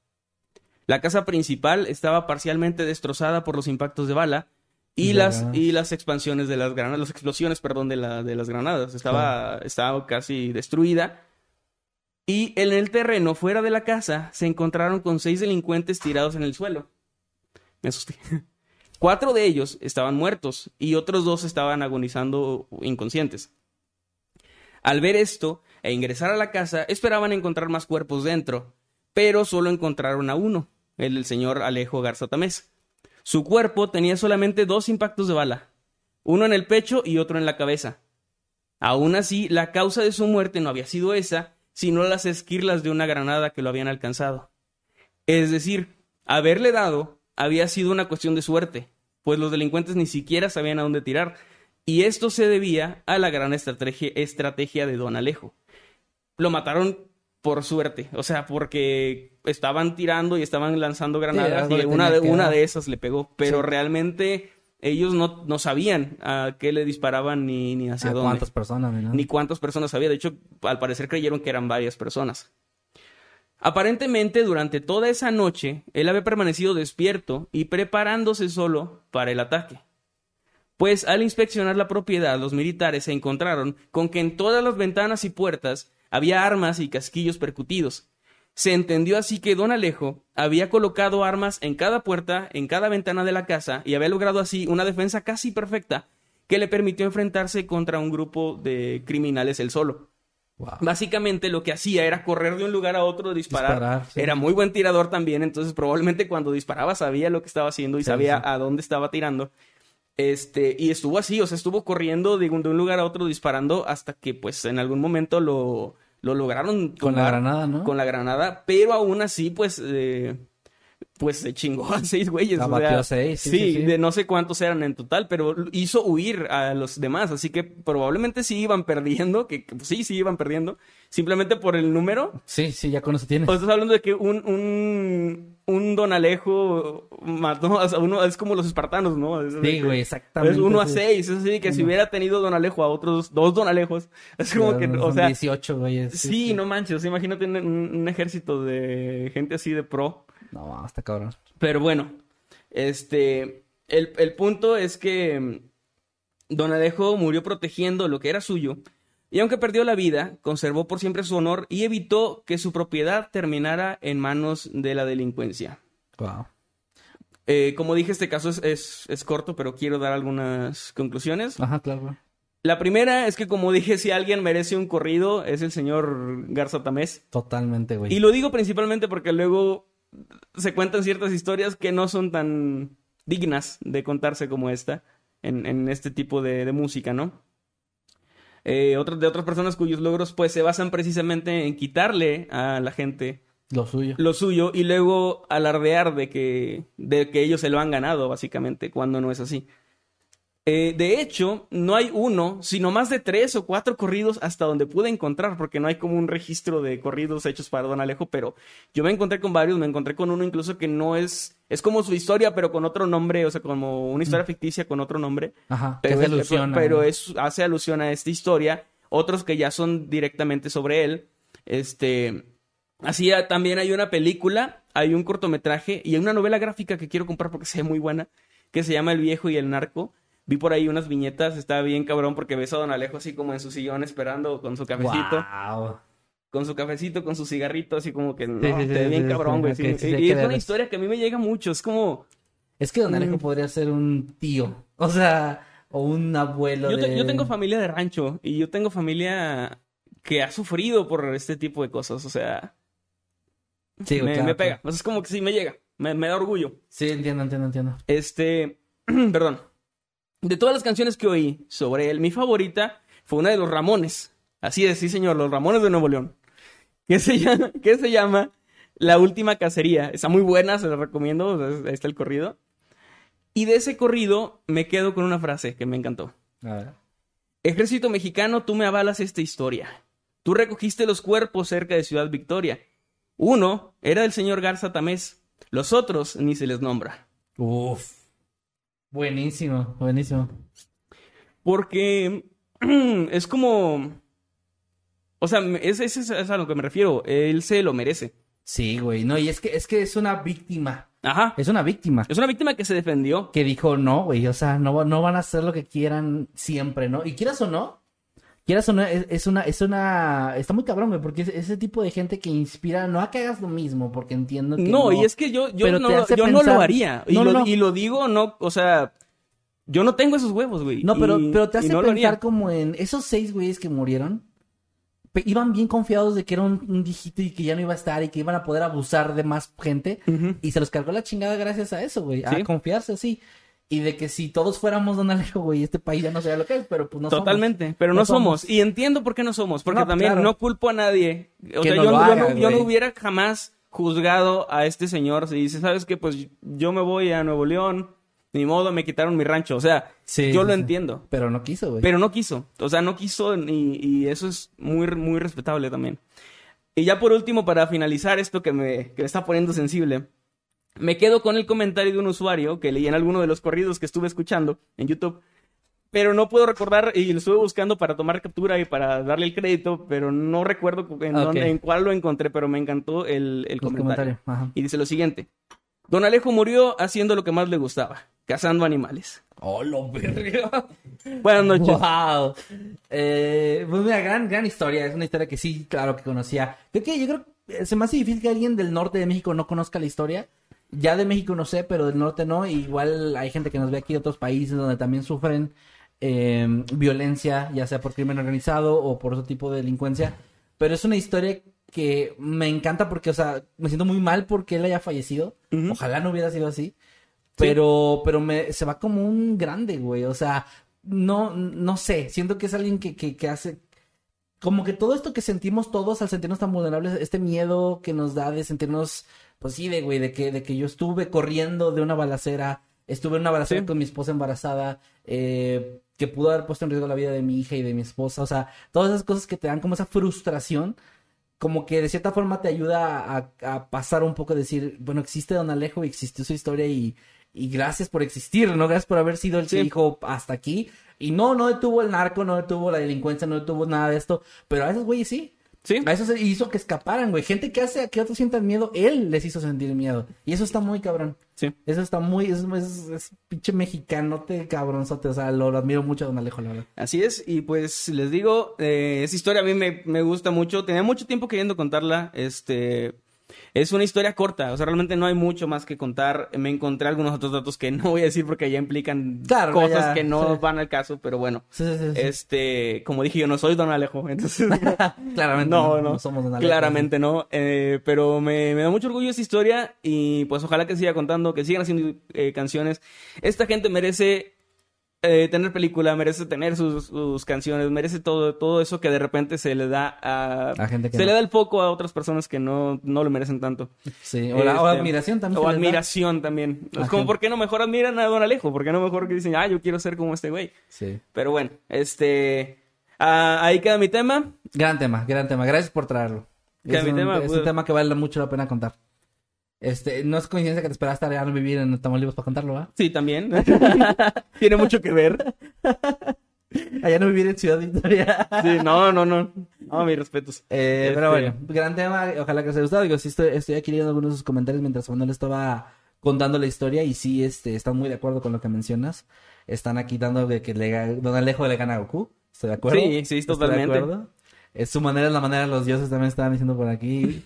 La casa principal estaba parcialmente destrozada por los impactos de bala y, las, y las expansiones de las granadas, las explosiones, perdón, de, la, de las granadas. Estaba, estaba casi destruida. Y en el terreno, fuera de la casa, se encontraron con seis delincuentes tirados en el suelo. Me asusté. Cuatro de ellos estaban muertos y otros dos estaban agonizando inconscientes. Al ver esto e ingresar a la casa, esperaban encontrar más cuerpos dentro, pero solo encontraron a uno, el del señor Alejo Garza Tamés. Su cuerpo tenía solamente dos impactos de bala, uno en el pecho y otro en la cabeza. Aún así, la causa de su muerte no había sido esa, sino las esquirlas de una granada que lo habían alcanzado. Es decir, haberle dado había sido una cuestión de suerte, pues los delincuentes ni siquiera sabían a dónde tirar, y esto se debía a la gran estrategia, estrategia de Don Alejo. Lo mataron por suerte. O sea, porque estaban tirando y estaban lanzando granadas y una de, una de esas le pegó. Pero Sí. realmente ellos no, no sabían a qué le disparaban ni, ni hacia ¿A dónde. cuántas personas, ¿no? Ni cuántas personas había. De hecho, al parecer creyeron que eran varias personas. Aparentemente, durante toda esa noche, él había permanecido despierto y preparándose solo para el ataque. Pues al inspeccionar la propiedad, los militares se encontraron con que en todas las ventanas y puertas había armas y casquillos percutidos. Se entendió así que don Alejo había colocado armas en cada puerta, en cada ventana de la casa, y había logrado así una defensa casi perfecta que le permitió enfrentarse contra un grupo de criminales él solo. Wow. Básicamente lo que hacía era correr de un lugar a otro, disparar. Disparar, sí. Era muy buen tirador también, entonces probablemente cuando disparaba sabía lo que estaba haciendo y Sí, sabía sí. a dónde estaba tirando. Este, y estuvo así, o sea, estuvo corriendo de un, de un lugar a otro disparando hasta que pues en algún momento lo, lo lograron Con la tumbar granada, ¿no? Con la granada, pero aún así pues eh, pues se chingó a seis güeyes. o sea, a seis, sí, sí, sí, sí. de no sé cuántos eran en total, pero hizo huir a los demás, así que probablemente sí iban perdiendo, que, que, pues, sí, sí iban perdiendo, simplemente por el número. Sí, sí, ya con eso tienes. O estás hablando de que un, un, un Don Alejo mató a uno, es como los espartanos, ¿no? Es Sí, güey, exactamente. Es uno a seis, es así que si hubiera tenido Don Alejo a otros dos Don Alejos, es como que, o sea, 18, güey. sí, no manches, imagínate un, un ejército de gente así de pro. No, está cabrón. Pero bueno, este, el, el punto es que mm, Don Alejo murió protegiendo lo que era suyo, y aunque perdió la vida, conservó por siempre su honor y evitó que su propiedad terminara en manos de la delincuencia. Wow. Eh, como dije, este caso es, es- es corto, pero quiero dar algunas conclusiones. Ajá, claro. La primera es que, como dije, si alguien merece un corrido, es el señor Garza Tamés. Totalmente, güey. Y lo digo principalmente porque luego se cuentan ciertas historias que no son tan dignas de contarse como esta en, en este tipo de, de música, ¿no? Eh, de otras personas cuyos logros pues se basan precisamente en quitarle a la gente Lo suyo. lo suyo y luego alardear de que, de que ellos se lo han ganado, básicamente, cuando no es así. Eh, de hecho, no hay uno, sino más de tres o cuatro corridos hasta donde pude encontrar, porque no hay como un registro de corridos hechos para Don Alejo, pero yo me encontré con varios, me encontré con uno incluso que no es, es como su historia, pero con otro nombre, o sea, como una historia ficticia con otro nombre. Ajá. Pero, es- pero es, hace alusión a esta historia. Otros que ya son directamente sobre él. Este. Así ah, también hay una película, hay un cortometraje y hay una novela gráfica que quiero comprar porque se ve muy buena, que se llama El viejo y el narco. Vi por ahí unas viñetas, está bien cabrón porque ves a Don Alejo así como en su sillón esperando con su cafecito, Wow. con su cafecito, con su cigarrito, así como que no, Sí, sí, se sí, ve bien cabrón, güey. y es una historia que a mí me llega mucho, es como... Es que Don Alejo Mm. podría ser un tío. O sea, o un abuelo Yo, te- de... yo tengo familia de rancho y yo tengo familia que ha sufrido por este tipo de cosas, o sea, Sí, me, claro, me pega, claro. O sea, es como que sí me llega, me, me da orgullo. Sí, entiendo, entiendo, entiendo. Este, perdón, de todas las canciones que oí sobre él, mi favorita fue una de los Ramones, así es, sí señor, los Ramones de Nuevo León, que se llama, que se llama La Última Cacería, está muy buena, se la recomiendo, ahí está el corrido. Y de ese corrido me quedo con una frase que me encantó. A ver. Ejército mexicano, tú me avalas esta historia. Tú recogiste los cuerpos cerca de Ciudad Victoria. Uno era del señor Garza Tamés. Los otros ni se les nombra. Uf. Buenísimo, buenísimo. Porque es como... O sea, es, es, es a lo que me refiero. Él se lo merece. Sí, güey. No, y es que es que es una víctima. Ajá. Es una víctima. Es una víctima que se defendió. Que dijo, no, güey. O sea, no, no van a hacer lo que quieran siempre, ¿no? Y quieras o no, quieras o no, es, es una, es una, está muy cabrón, güey, porque es ese tipo de gente que inspira, no a que hagas lo mismo, porque entiendo que No, y es que yo, yo, no, lo haría. Y, No, lo, y lo digo, no, o sea, yo no tengo esos huevos, güey. No, pero, Y- pero te hace no pensar como en esos seis güeyes que murieron. Iban bien confiados de que era un, un dígito y que ya no iba a estar y que iban a poder abusar de más gente. Y se los cargó la chingada gracias a eso, güey. Sí. A confiarse así. Y de que si todos fuéramos Don Alejo, güey, este país ya no sería lo que es, pero pues no somos. Totalmente, pero no, No somos. somos. Y entiendo por qué no somos, porque No, también claro. no culpo a nadie. O Que sea, no yo, yo no, yo no güey. hubiera jamás juzgado a este señor si dice, ¿sabes qué? Pues yo me voy a Nuevo León, ni modo, me quitaron mi rancho. O sea, Sí, yo lo sí. entiendo. Pero no quiso, güey. Pero no quiso. O sea, no quiso y, y eso es muy, muy respetable también. Y ya por último, para finalizar esto que me, que me está poniendo sensible, me quedo con el comentario de un usuario que leí en alguno de los corridos que estuve escuchando en YouTube, pero no puedo recordar y lo estuve buscando para tomar captura y para darle el crédito, pero no recuerdo en, dónde- en cuál lo encontré, pero me encantó el, el comentario. Y dice lo siguiente. Don Alejo murió haciendo lo que más le gustaba, cazando animales. ¡Oh, lo! Buenas noches. ¡Wow! Eh, pues mira, gran, gran historia. Es una historia que sí, claro que conocía. Creo que yo creo que se me hace difícil que alguien del norte de México no conozca la historia. Ya de México no sé, pero del norte no. Igual hay gente que nos ve aquí de otros países donde también sufren eh, violencia, ya sea por crimen organizado o por otro tipo de delincuencia. Pero es una historia que me encanta porque, o sea, me siento muy mal porque él haya fallecido. Ojalá no hubiera sido así. Pero, pero me, se va como un grande, güey. O sea, no, no sé. Siento que es alguien que, que, que hace. Como que todo esto que sentimos todos al sentirnos tan vulnerables, este miedo que nos da de sentirnos, pues sí, de güey, de que, de que yo estuve corriendo de una balacera, estuve en una balacera Sí. con mi esposa embarazada, eh, que pudo haber puesto en riesgo la vida de mi hija y de mi esposa. O sea, todas esas cosas que te dan como esa frustración como que de cierta forma te ayuda a, a pasar un poco, decir, bueno, existe Don Alejo y existió su historia y, y gracias por existir, ¿no? Gracias por haber sido el que Sí. dijo hasta aquí. Y no, no detuvo el narco, no detuvo la delincuencia, no detuvo nada de esto, pero a esos güeyes sí. Sí. A esos hizo que escaparan, güey. Gente que hace que otros sientan miedo, él les hizo sentir miedo. Y eso está muy cabrón. Sí. Eso está muy, es, es, es pinche mexicanote cabronzote. O sea, lo, lo admiro mucho a Don Alejo, la verdad. Así es, y pues les digo, eh, esa historia a mí me, me gusta mucho. Tenía mucho tiempo queriendo contarla. Este es una historia corta, o sea, realmente no hay mucho más que contar. Me encontré algunos otros datos que no voy a decir porque ya implican Claro, cosas ya, que no sí. van al caso, pero bueno. Sí, sí. Este, como dije, yo no soy Don Alejo, entonces. Claramente no, no, somos Don Alejo. Claramente no. eh, pero me, me da mucho orgullo esa historia y pues ojalá que siga contando, que sigan haciendo eh, canciones. Esta gente merece eh, tener película, merece tener sus, sus canciones, merece todo, todo eso que de repente se le da a... A gente que se no. le da el foco a otras personas que no, no lo merecen tanto. Sí, o, la- o Este, admiración también. O da. admiración también. Es como, ¿por qué no mejor admiran a Don Alejo? ¿Por qué no mejor que dicen, ah, yo quiero ser como este güey? Sí. Pero bueno, este... ah, ahí queda mi tema. Gran tema, gran tema. Gracias por traerlo. Es, mi un, tema, es pues- un tema que vale mucho la pena contar. Este, no es coincidencia que te esperaste a vivir en Tamaulipas para contarlo, ¿va? Sí, también. Tiene mucho que ver. Allá no vivir en Ciudad Victoria. Sí, no, no, no. No, mis respetos. Eh, Este- Pero bueno, gran tema. Ojalá que les haya gustado. Digo, sí estoy, estoy aquí leyendo algunos de sus comentarios mientras Manuel estaba contando la historia y sí, este, están muy de acuerdo con lo que mencionas. Están aquí dando de que le, Don Alejo le gana a Goku. Estoy de acuerdo. Sí, sí, Estoy de totalmente. acuerdo. Es su manera, es la manera de los dioses también estaban diciendo por aquí.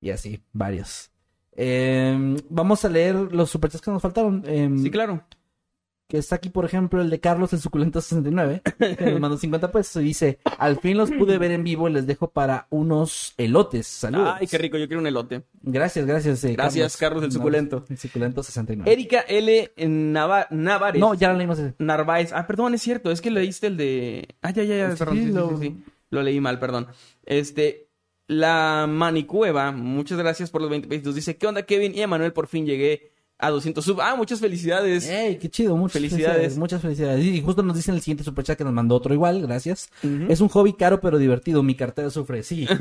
Y así, varios. Eh, vamos a leer los superchats que nos faltaron. Eh, Sí, claro. que está aquí, por ejemplo, el de Carlos el Suculento 69, que nos mandó 50 pesos y dice, al fin los pude ver en vivo, les dejo para unos elotes. Saludos. Ay, qué rico, yo quiero un elote. Gracias, gracias. eh, Gracias, Carlos el Suculento. El Suculento 69. Erika L. Nava- Navares. No, ya lo leímos ese. Narváez. Ah, perdón, es cierto. Es que leíste el de. Ah, ya, ya, ya. Sí, perdón. Sí, sí, lo- sí, sí. Lo leí mal, perdón. Este. La Manicueva. Muchas gracias por los 20 pesitos. Dice: ¿Qué onda, Kevin y Emanuel? Por fin llegué a 200 sub. Ah, muchas felicidades. ¡Ey, qué chido! Muchas Felicidades. felicidades. Muchas felicidades. Y justo nos dicen el siguiente superchat que nos mandó otro igual, gracias. Es un hobby caro pero divertido, mi cartera sufre, sí.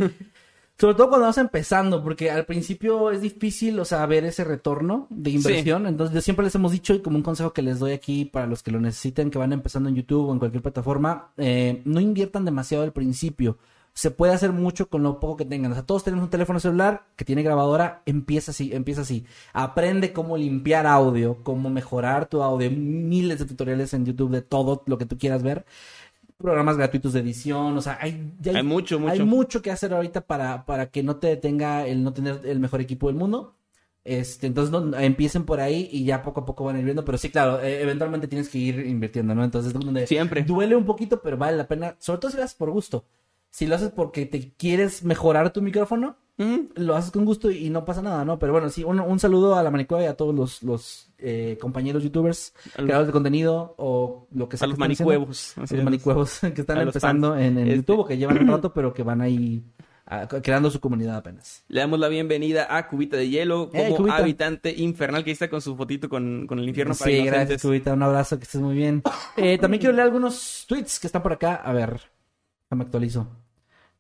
Sobre todo cuando vas empezando, porque al principio es difícil, o sea, ver ese retorno de inversión. Entonces, yo siempre les hemos dicho, y como un consejo que les doy aquí para los que lo necesiten, que van empezando en YouTube o en cualquier plataforma, eh, no inviertan demasiado al principio. Se puede hacer mucho con lo poco que tengan. O sea, todos tenemos un teléfono celular que tiene grabadora, empieza así, empieza así. Aprende cómo limpiar audio, cómo mejorar tu audio. Miles de tutoriales en YouTube de todo lo que tú quieras ver programas gratuitos de edición, o sea, hay, Hay mucho, mucho. hay mucho que hacer ahorita para, para que no te detenga el no tener el mejor equipo del mundo. Este, entonces no, empiecen por ahí y ya poco a poco van a ir viendo, pero sí, claro, eh, eventualmente tienes que ir invirtiendo, ¿no? Entonces es donde Siempre. duele un poquito, pero vale la pena, sobre todo si haces por gusto. Si lo haces porque te quieres mejorar tu micrófono, lo haces con gusto y no pasa nada, ¿no? Pero bueno, sí, un, un saludo a la Manicueva y a todos los, los eh, compañeros youtubers, los- creadores de contenido o lo que sea. A los manicuevos. A los manicuevos que están empezando en, en Este- YouTube que llevan un rato, pero que van ahí ah, creando su comunidad apenas. Le damos la bienvenida a Cubita de Hielo ¡Ey, como habitante infernal que está con su fotito con, con el infierno para Sí, gracias, Cubita. Un abrazo, que estés muy bien. Eh, también quiero leer algunos tweets que están por acá. A ver, me actualizo.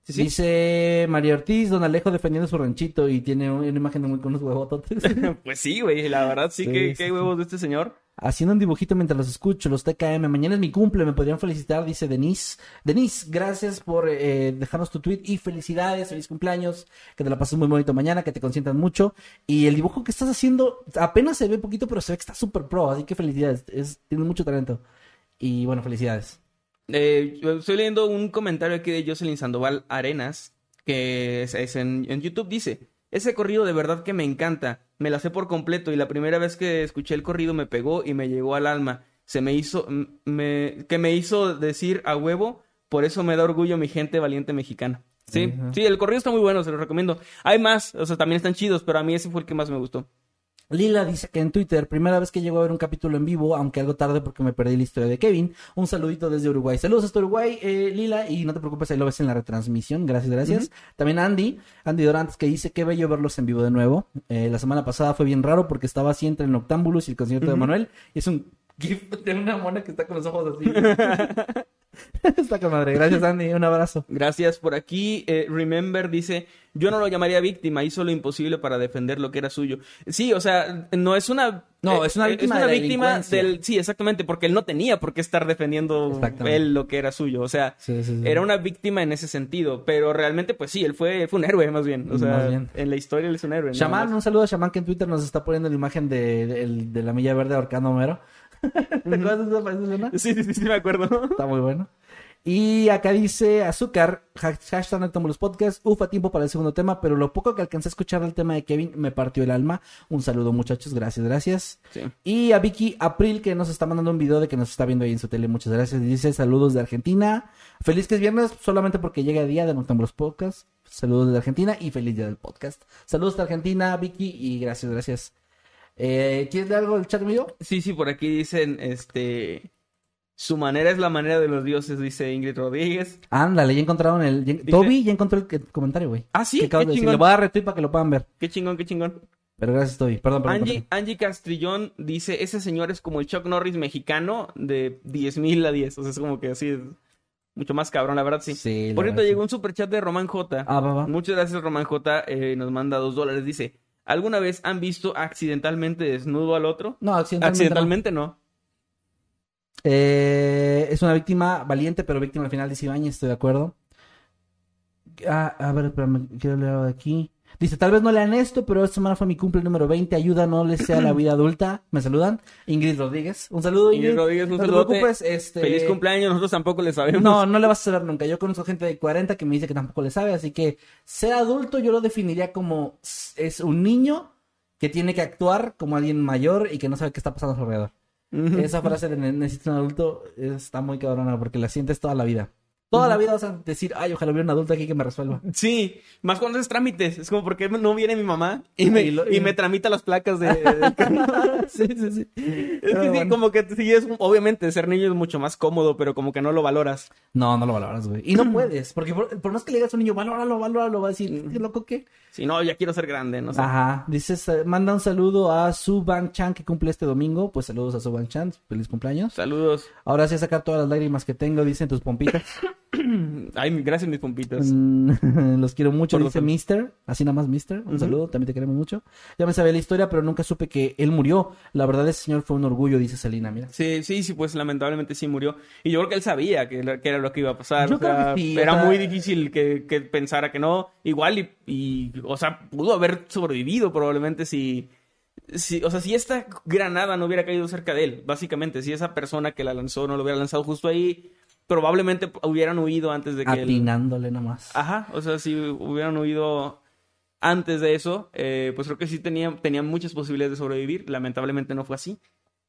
Sí, sí. Dice María Ortiz, don Alejo defendiendo su ranchito y tiene un- una imagen de muy con unos huevototes. Pues sí, güey, la verdad sí, Sí, que qué huevos de este señor. Haciendo un dibujito mientras los escucho, los TKM. Mañana es mi cumple, me podrían felicitar, dice Denise. Denise, gracias por eh, dejarnos tu tweet y felicidades, feliz cumpleaños, que te la pases muy bonito mañana, que te consientan mucho. Y el dibujo que estás haciendo apenas se ve poquito, pero se ve que está súper pro, así que felicidades, es, tienes mucho talento. Y bueno, felicidades. Eh, yo estoy leyendo un comentario aquí de Jocelyn Sandoval Arenas, que es, es en, en YouTube, dice, ese corrido de verdad que me encanta, me la sé por completo y la primera vez que escuché el corrido me pegó y me llegó al alma, se me hizo, me, que me hizo decir a huevo, por eso me da orgullo mi gente valiente mexicana. Sí, sí, el corrido está muy bueno, se lo recomiendo. Hay más, o sea, también están chidos, pero a mí ese fue el que más me gustó. Lila dice que en Twitter, primera vez que llego a ver un capítulo en vivo, aunque algo tarde porque me perdí la historia de Kevin. Un saludito desde Uruguay. Saludos hasta Uruguay, eh, Lila, y no te preocupes, ahí lo ves en la retransmisión. Gracias, gracias. También Andy, Andy Dorantes, que dice que bello verlos en vivo de nuevo. Eh, la semana pasada fue bien raro porque estaba así entre el Noctámbulos y el concierto de. Manuel. Y es un gif de una mona que está con los ojos así. está con madre. Gracias, Andy. Un abrazo. Gracias por aquí. Eh, Remember dice, yo no lo llamaría víctima, hizo lo imposible para defender lo que era suyo. Sí, o sea, no es una... No, eh, es una eh, víctima es una víctima del... Sí, exactamente, porque él no tenía por qué estar defendiendo él lo que era suyo. O sea, Sí, sí, sí. era una víctima en ese sentido, pero realmente, pues sí, él fue, fue un héroe más bien. O sea, bien. en la historia él es un héroe. Shaman, un saludo a Shaman que en Twitter nos está poniendo la imagen de, de, de la milla verde ahorcando Homero. ¿Te acuerdas de esa, escena? Sí, sí, sí, me acuerdo. Está muy bueno. Y acá dice Azúcar, ha- hashtag Noctámbulos Podcast, ufa tiempo para el segundo tema, pero lo poco que alcancé a escuchar del tema de Kevin me partió el alma. Un saludo muchachos, gracias, gracias. Sí. Y a Vicky April que nos está mandando un video de que nos está viendo ahí en su tele, muchas gracias. Dice saludos de Argentina, feliz que es viernes solamente porque llega el día de Noctámbulos Podcast. Saludos de Argentina y feliz día del podcast. Saludos de Argentina, Vicky, y gracias, gracias. Eh, ¿Quieres leer algo del chat mío? Sí, sí, por aquí dicen, este... Su manera es la manera de los dioses, dice Ingrid Rodríguez. Ándale, ya encontraron el... ya- Toby ya encontró el, comentario, güey. Ah, sí, qué de chingón. Le voy a dar retweet para que lo puedan ver. Qué chingón, qué chingón. Pero gracias, Toby. Perdón, perdón. Angie, perdón. Angie Castrillón dice, ese señor es como el Chuck Norris mexicano de 10.000 a 10. O sea, es como que así es mucho más cabrón, la verdad, sí. Sí, Por cierto, llegó un superchat de Román J. Ah, va, va. Muchas gracias, Román J. eh, nos manda dos dólares. Dice, ¿alguna vez han visto accidentalmente desnudo al otro? No, accidentalmente. Accidentalmente no. no. Eh, es una víctima valiente, pero víctima al final dice Ibañez, estoy de acuerdo. Ah, a ver, espérame, quiero leer algo de aquí. Dice, tal vez no lean esto, pero esta semana fue mi cumple número 20. Ayuda, no les sea la vida adulta. Me saludan. Ingrid Rodríguez. Un saludo, Ingrid. Ingrid Rodríguez, un no te saludote. preocupes, este... Feliz cumpleaños, nosotros tampoco le sabemos. No, no le vas a saber nunca. Yo conozco gente de 40 que me dice que tampoco le sabe, así que ser adulto yo lo definiría como es un niño que tiene que actuar como alguien mayor y que no sabe qué está pasando a su alrededor. Esa frase de ne- necesito un adulto está muy cabrona porque la sientes toda la vida. Toda la vida vas a decir, ay, ojalá hubiera un adulto aquí que me resuelva. Sí, más cuando haces trámites. Es como, ¿por qué no viene mi mamá? Y me, Y lo- y me tramita las placas de, carro. sí, sí, sí. Es que sí, como que sí es, obviamente, ser niño es mucho más cómodo, pero como que no lo valoras. No, no lo valoras, güey. Y no puedes, porque por, por más que le digas a un niño, valóralo, valóralo, va a decir, ¿qué loco qué? Si no, ya quiero ser grande, no sé. Ajá, dices, eh, manda un saludo a Su Bang Chan que cumple este domingo. Pues saludos a Su Bang Chan, feliz cumpleaños. Saludos. Ahora sí a sacar todas las lágrimas que tengo, dicen tus pompitas. Ay, gracias, mis pompitas. Mm, Los quiero mucho, Por dice los- Mister, así nada más Mister. Un saludo, también te queremos mucho. Ya me sabía la historia, pero nunca supe que él murió. La verdad, ese señor fue un orgullo, dice Selina, mira. Sí, sí, sí, pues lamentablemente sí murió. Y yo creo que él sabía que, que era lo que iba a pasar. Yo o sea, creo que sí, o Era sea- muy difícil que, que pensara que no. Igual y, y, o sea, pudo haber sobrevivido probablemente si, si, o sea, si esta granada no hubiera caído cerca de él, básicamente, si esa persona que la lanzó no lo hubiera lanzado justo ahí, probablemente hubieran huido antes de que él... Atinándole nomás. Ajá, o sea, si hubieran huido antes de eso, eh, pues creo que sí tenían, tenían muchas posibilidades de sobrevivir. Lamentablemente no fue así.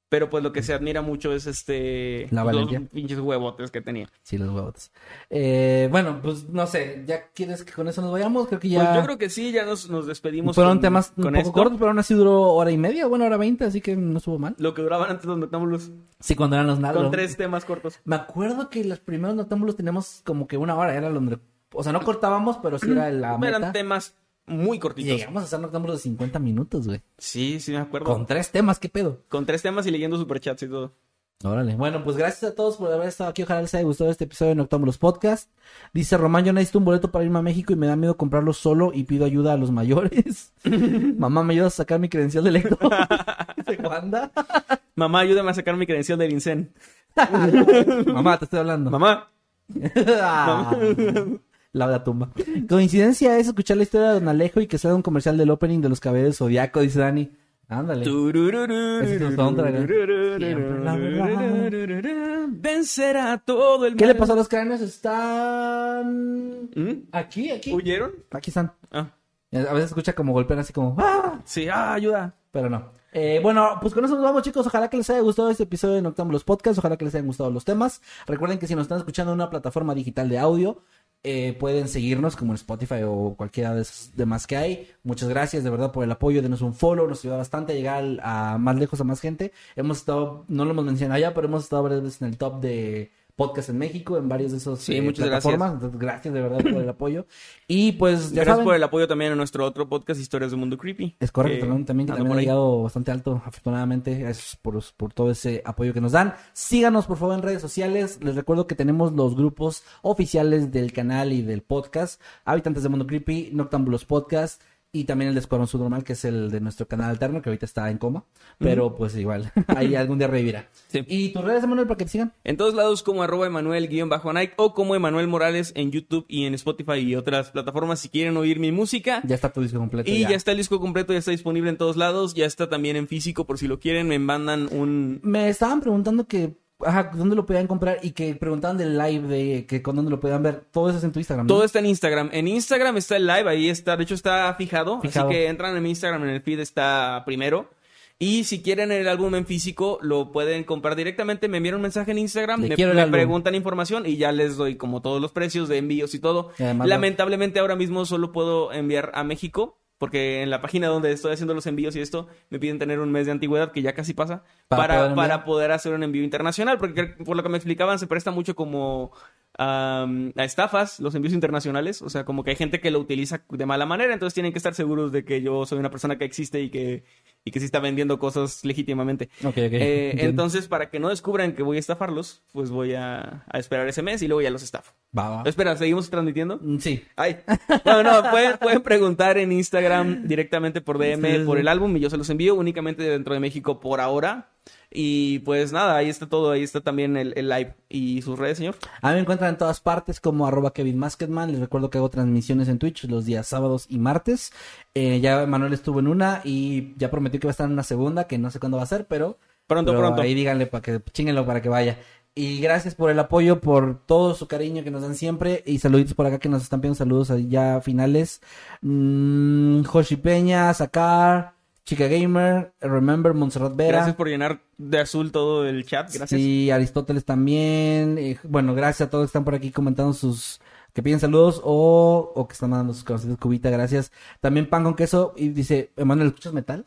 Pero pues lo que se admira mucho es este... La los valentía. pinches huevotes que tenía. Sí, los huevos. Eh, bueno, pues no sé, ¿ya quieres que con eso nos vayamos? Creo que ya... Pues yo creo que sí, ya nos, nos despedimos Fueron con, temas un con poco esto. cortos, pero aún así duró hora y media, bueno, hora veinte, así que no estuvo mal. Lo que duraban antes los noctámbulos. Sí, cuando eran los nalgos. Con tres temas cortos. Me acuerdo que los primeros noctámbulos teníamos como que una hora, era donde... O sea, no cortábamos, pero sí era la Eran meta. temas muy Y cortitos. llegamos a hacer noctámbulos de 50 minutos, güey. Sí, sí me acuerdo. Con Con... tres temas, ¿qué pedo? tres temas y leyendo superchats y todo. Órale. Bueno, pues gracias a todos por haber estado aquí. Ojalá les haya gustado este episodio de Noctámbulos Podcast. Dice Román, yo necesito un boleto para irme a México y me da miedo comprarlo solo y pido ayuda a los mayores. Mamá, ¿me ayudas a sacar mi credencial de lector? Dice Wanda. Mamá, ayúdame a sacar mi credencial del INSEN. Mamá, te estoy hablando. Mamá. Ah, la la tumba. Coincidencia es escuchar la historia de Don Alejo y que sea un comercial del opening de los caballeros Zodiaco, dice Dani. Ándale. Verdad. Vencerá todo el ¿Qué le pasó a los cráneos? Están ¿Mm? aquí, aquí. ¿Huyeron? Aquí están. Ah, A veces escucha como golpean así como ¡Ah! sí, ah, ayuda. Pero no. Eh, bueno, pues con eso nos vamos, chicos. Ojalá que les haya gustado este episodio de Noctámbulos Podcast. Ojalá que les hayan gustado los temas. Recuerden que si nos están escuchando en una plataforma digital de audio, eh, pueden seguirnos como en Spotify o cualquiera de esos demás que hay. Muchas gracias de verdad por el apoyo. Denos un follow. Nos ayuda bastante a llegar a más lejos a más gente. Hemos estado, no lo hemos mencionado ya, pero hemos estado varias veces en el top de podcast en México, en varios de esos Sí, eh, muchas plataformas. Entonces, gracias de verdad por el apoyo. Y pues ya Gracias saben, por el apoyo también a nuestro otro podcast, Historias del Mundo Creepy. es correcto, también, que también ha llegado bastante alto, afortunadamente. Gracias por, por todo ese apoyo que nos dan. Síganos, por favor, en redes sociales. Les recuerdo que tenemos los grupos oficiales del canal y del podcast. Habitantes del Mundo Creepy, Noctámbulos Podcast. Y también el de Escuadrón Subnormal, que es el de nuestro canal alterno, que ahorita está en coma. Pero pues igual, ahí algún día revivirá. Sí. ¿Y tus redes, Manuel, para que te sigan? En todos lados como arroba Emanuel-Nike o como Emanuel Morales en YouTube y en Spotify y otras plataformas si quieren oír mi música. Ya está tu disco completo. Y ya. está el disco completo, ya está disponible en todos lados, ya está también en físico por si lo quieren, me mandan un... Me estaban preguntando que, ajá, ¿dónde lo podían comprar? Y que preguntaban del live, de que con dónde lo podían ver. Todo eso es en tu Instagram. ¿no? Todo está en Instagram. En Instagram está el live, ahí está, de hecho está fijado, Fijado. así que entran en mi Instagram, en el feed está primero. Y si quieren el álbum en físico, lo pueden comprar directamente. Me envían un mensaje en Instagram, me, me preguntan información y ya les doy como todos los precios de envíos y todo. Y Lamentablemente ahora mismo solo puedo enviar a México. Porque en la página donde estoy haciendo los envíos y esto, me piden tener un mes de antigüedad, que ya casi pasa, Para para, poder para, poder hacer un envío internacional. Porque por lo que me explicaban, se presta mucho como a estafas los envíos internacionales. O sea, como que hay gente que lo utiliza de mala manera, entonces tienen que estar seguros de que yo soy una persona que existe y que, y que sí está vendiendo cosas legítimamente. Ok, ok. Eh, entonces, para que no descubran que voy a estafarlos, pues voy a, a esperar ese mes y luego ya los estafo. Va, va. Espera, ¿seguimos transmitiendo? Mm, Sí. Ay. Bueno, no, pueden, pueden preguntar en Instagram directamente por DM por el álbum y yo se los envío únicamente dentro de México por ahora. Y pues nada, ahí está todo, ahí está también el, el live. ¿Y sus redes, señor? A mí me encuentran en todas partes como arroba Kevin Masketman. Les recuerdo que hago transmisiones en Twitch los días sábados y martes. Eh, ya Manuel estuvo en una y ya prometió que va a estar en una segunda, que no sé cuándo va a ser, pero... Pronto, pero pronto. Ahí díganle para que chinguenlo para que vaya. Y gracias por el apoyo, por todo su cariño que nos dan siempre. Y saluditos por acá que nos están pidiendo saludos ya finales. Mm, Joshi Peña, Sakar, Chica Gamer, Remember, Montserrat Vera. Gracias por llenar de azul todo el chat. Gracias. Sí, Aristóteles también. eh, bueno, gracias a todos que están por aquí comentando sus. que piden saludos o, o que están mandando sus conocidos cubita, gracias. También pan con queso y dice, Emanuel, ¿escuchas metal?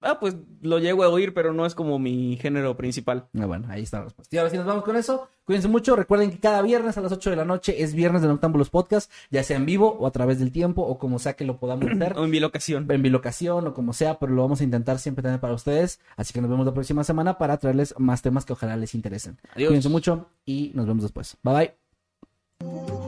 Ah, pues lo llego a oír, pero no es como mi género principal. Ah, bueno, ahí está la respuesta. Y ahora sí nos vamos con eso. Cuídense mucho. Recuerden que cada viernes a las 8 de la noche es viernes de Noctámbulos Podcast, ya sea en vivo o a través del tiempo o como sea que lo podamos hacer. O en mi locación. en bilocación o como sea, pero lo vamos a intentar siempre tener para ustedes. Así que nos vemos la próxima semana para traerles más temas que ojalá les interesen. Adiós. Cuídense mucho y nos vemos después. Bye bye.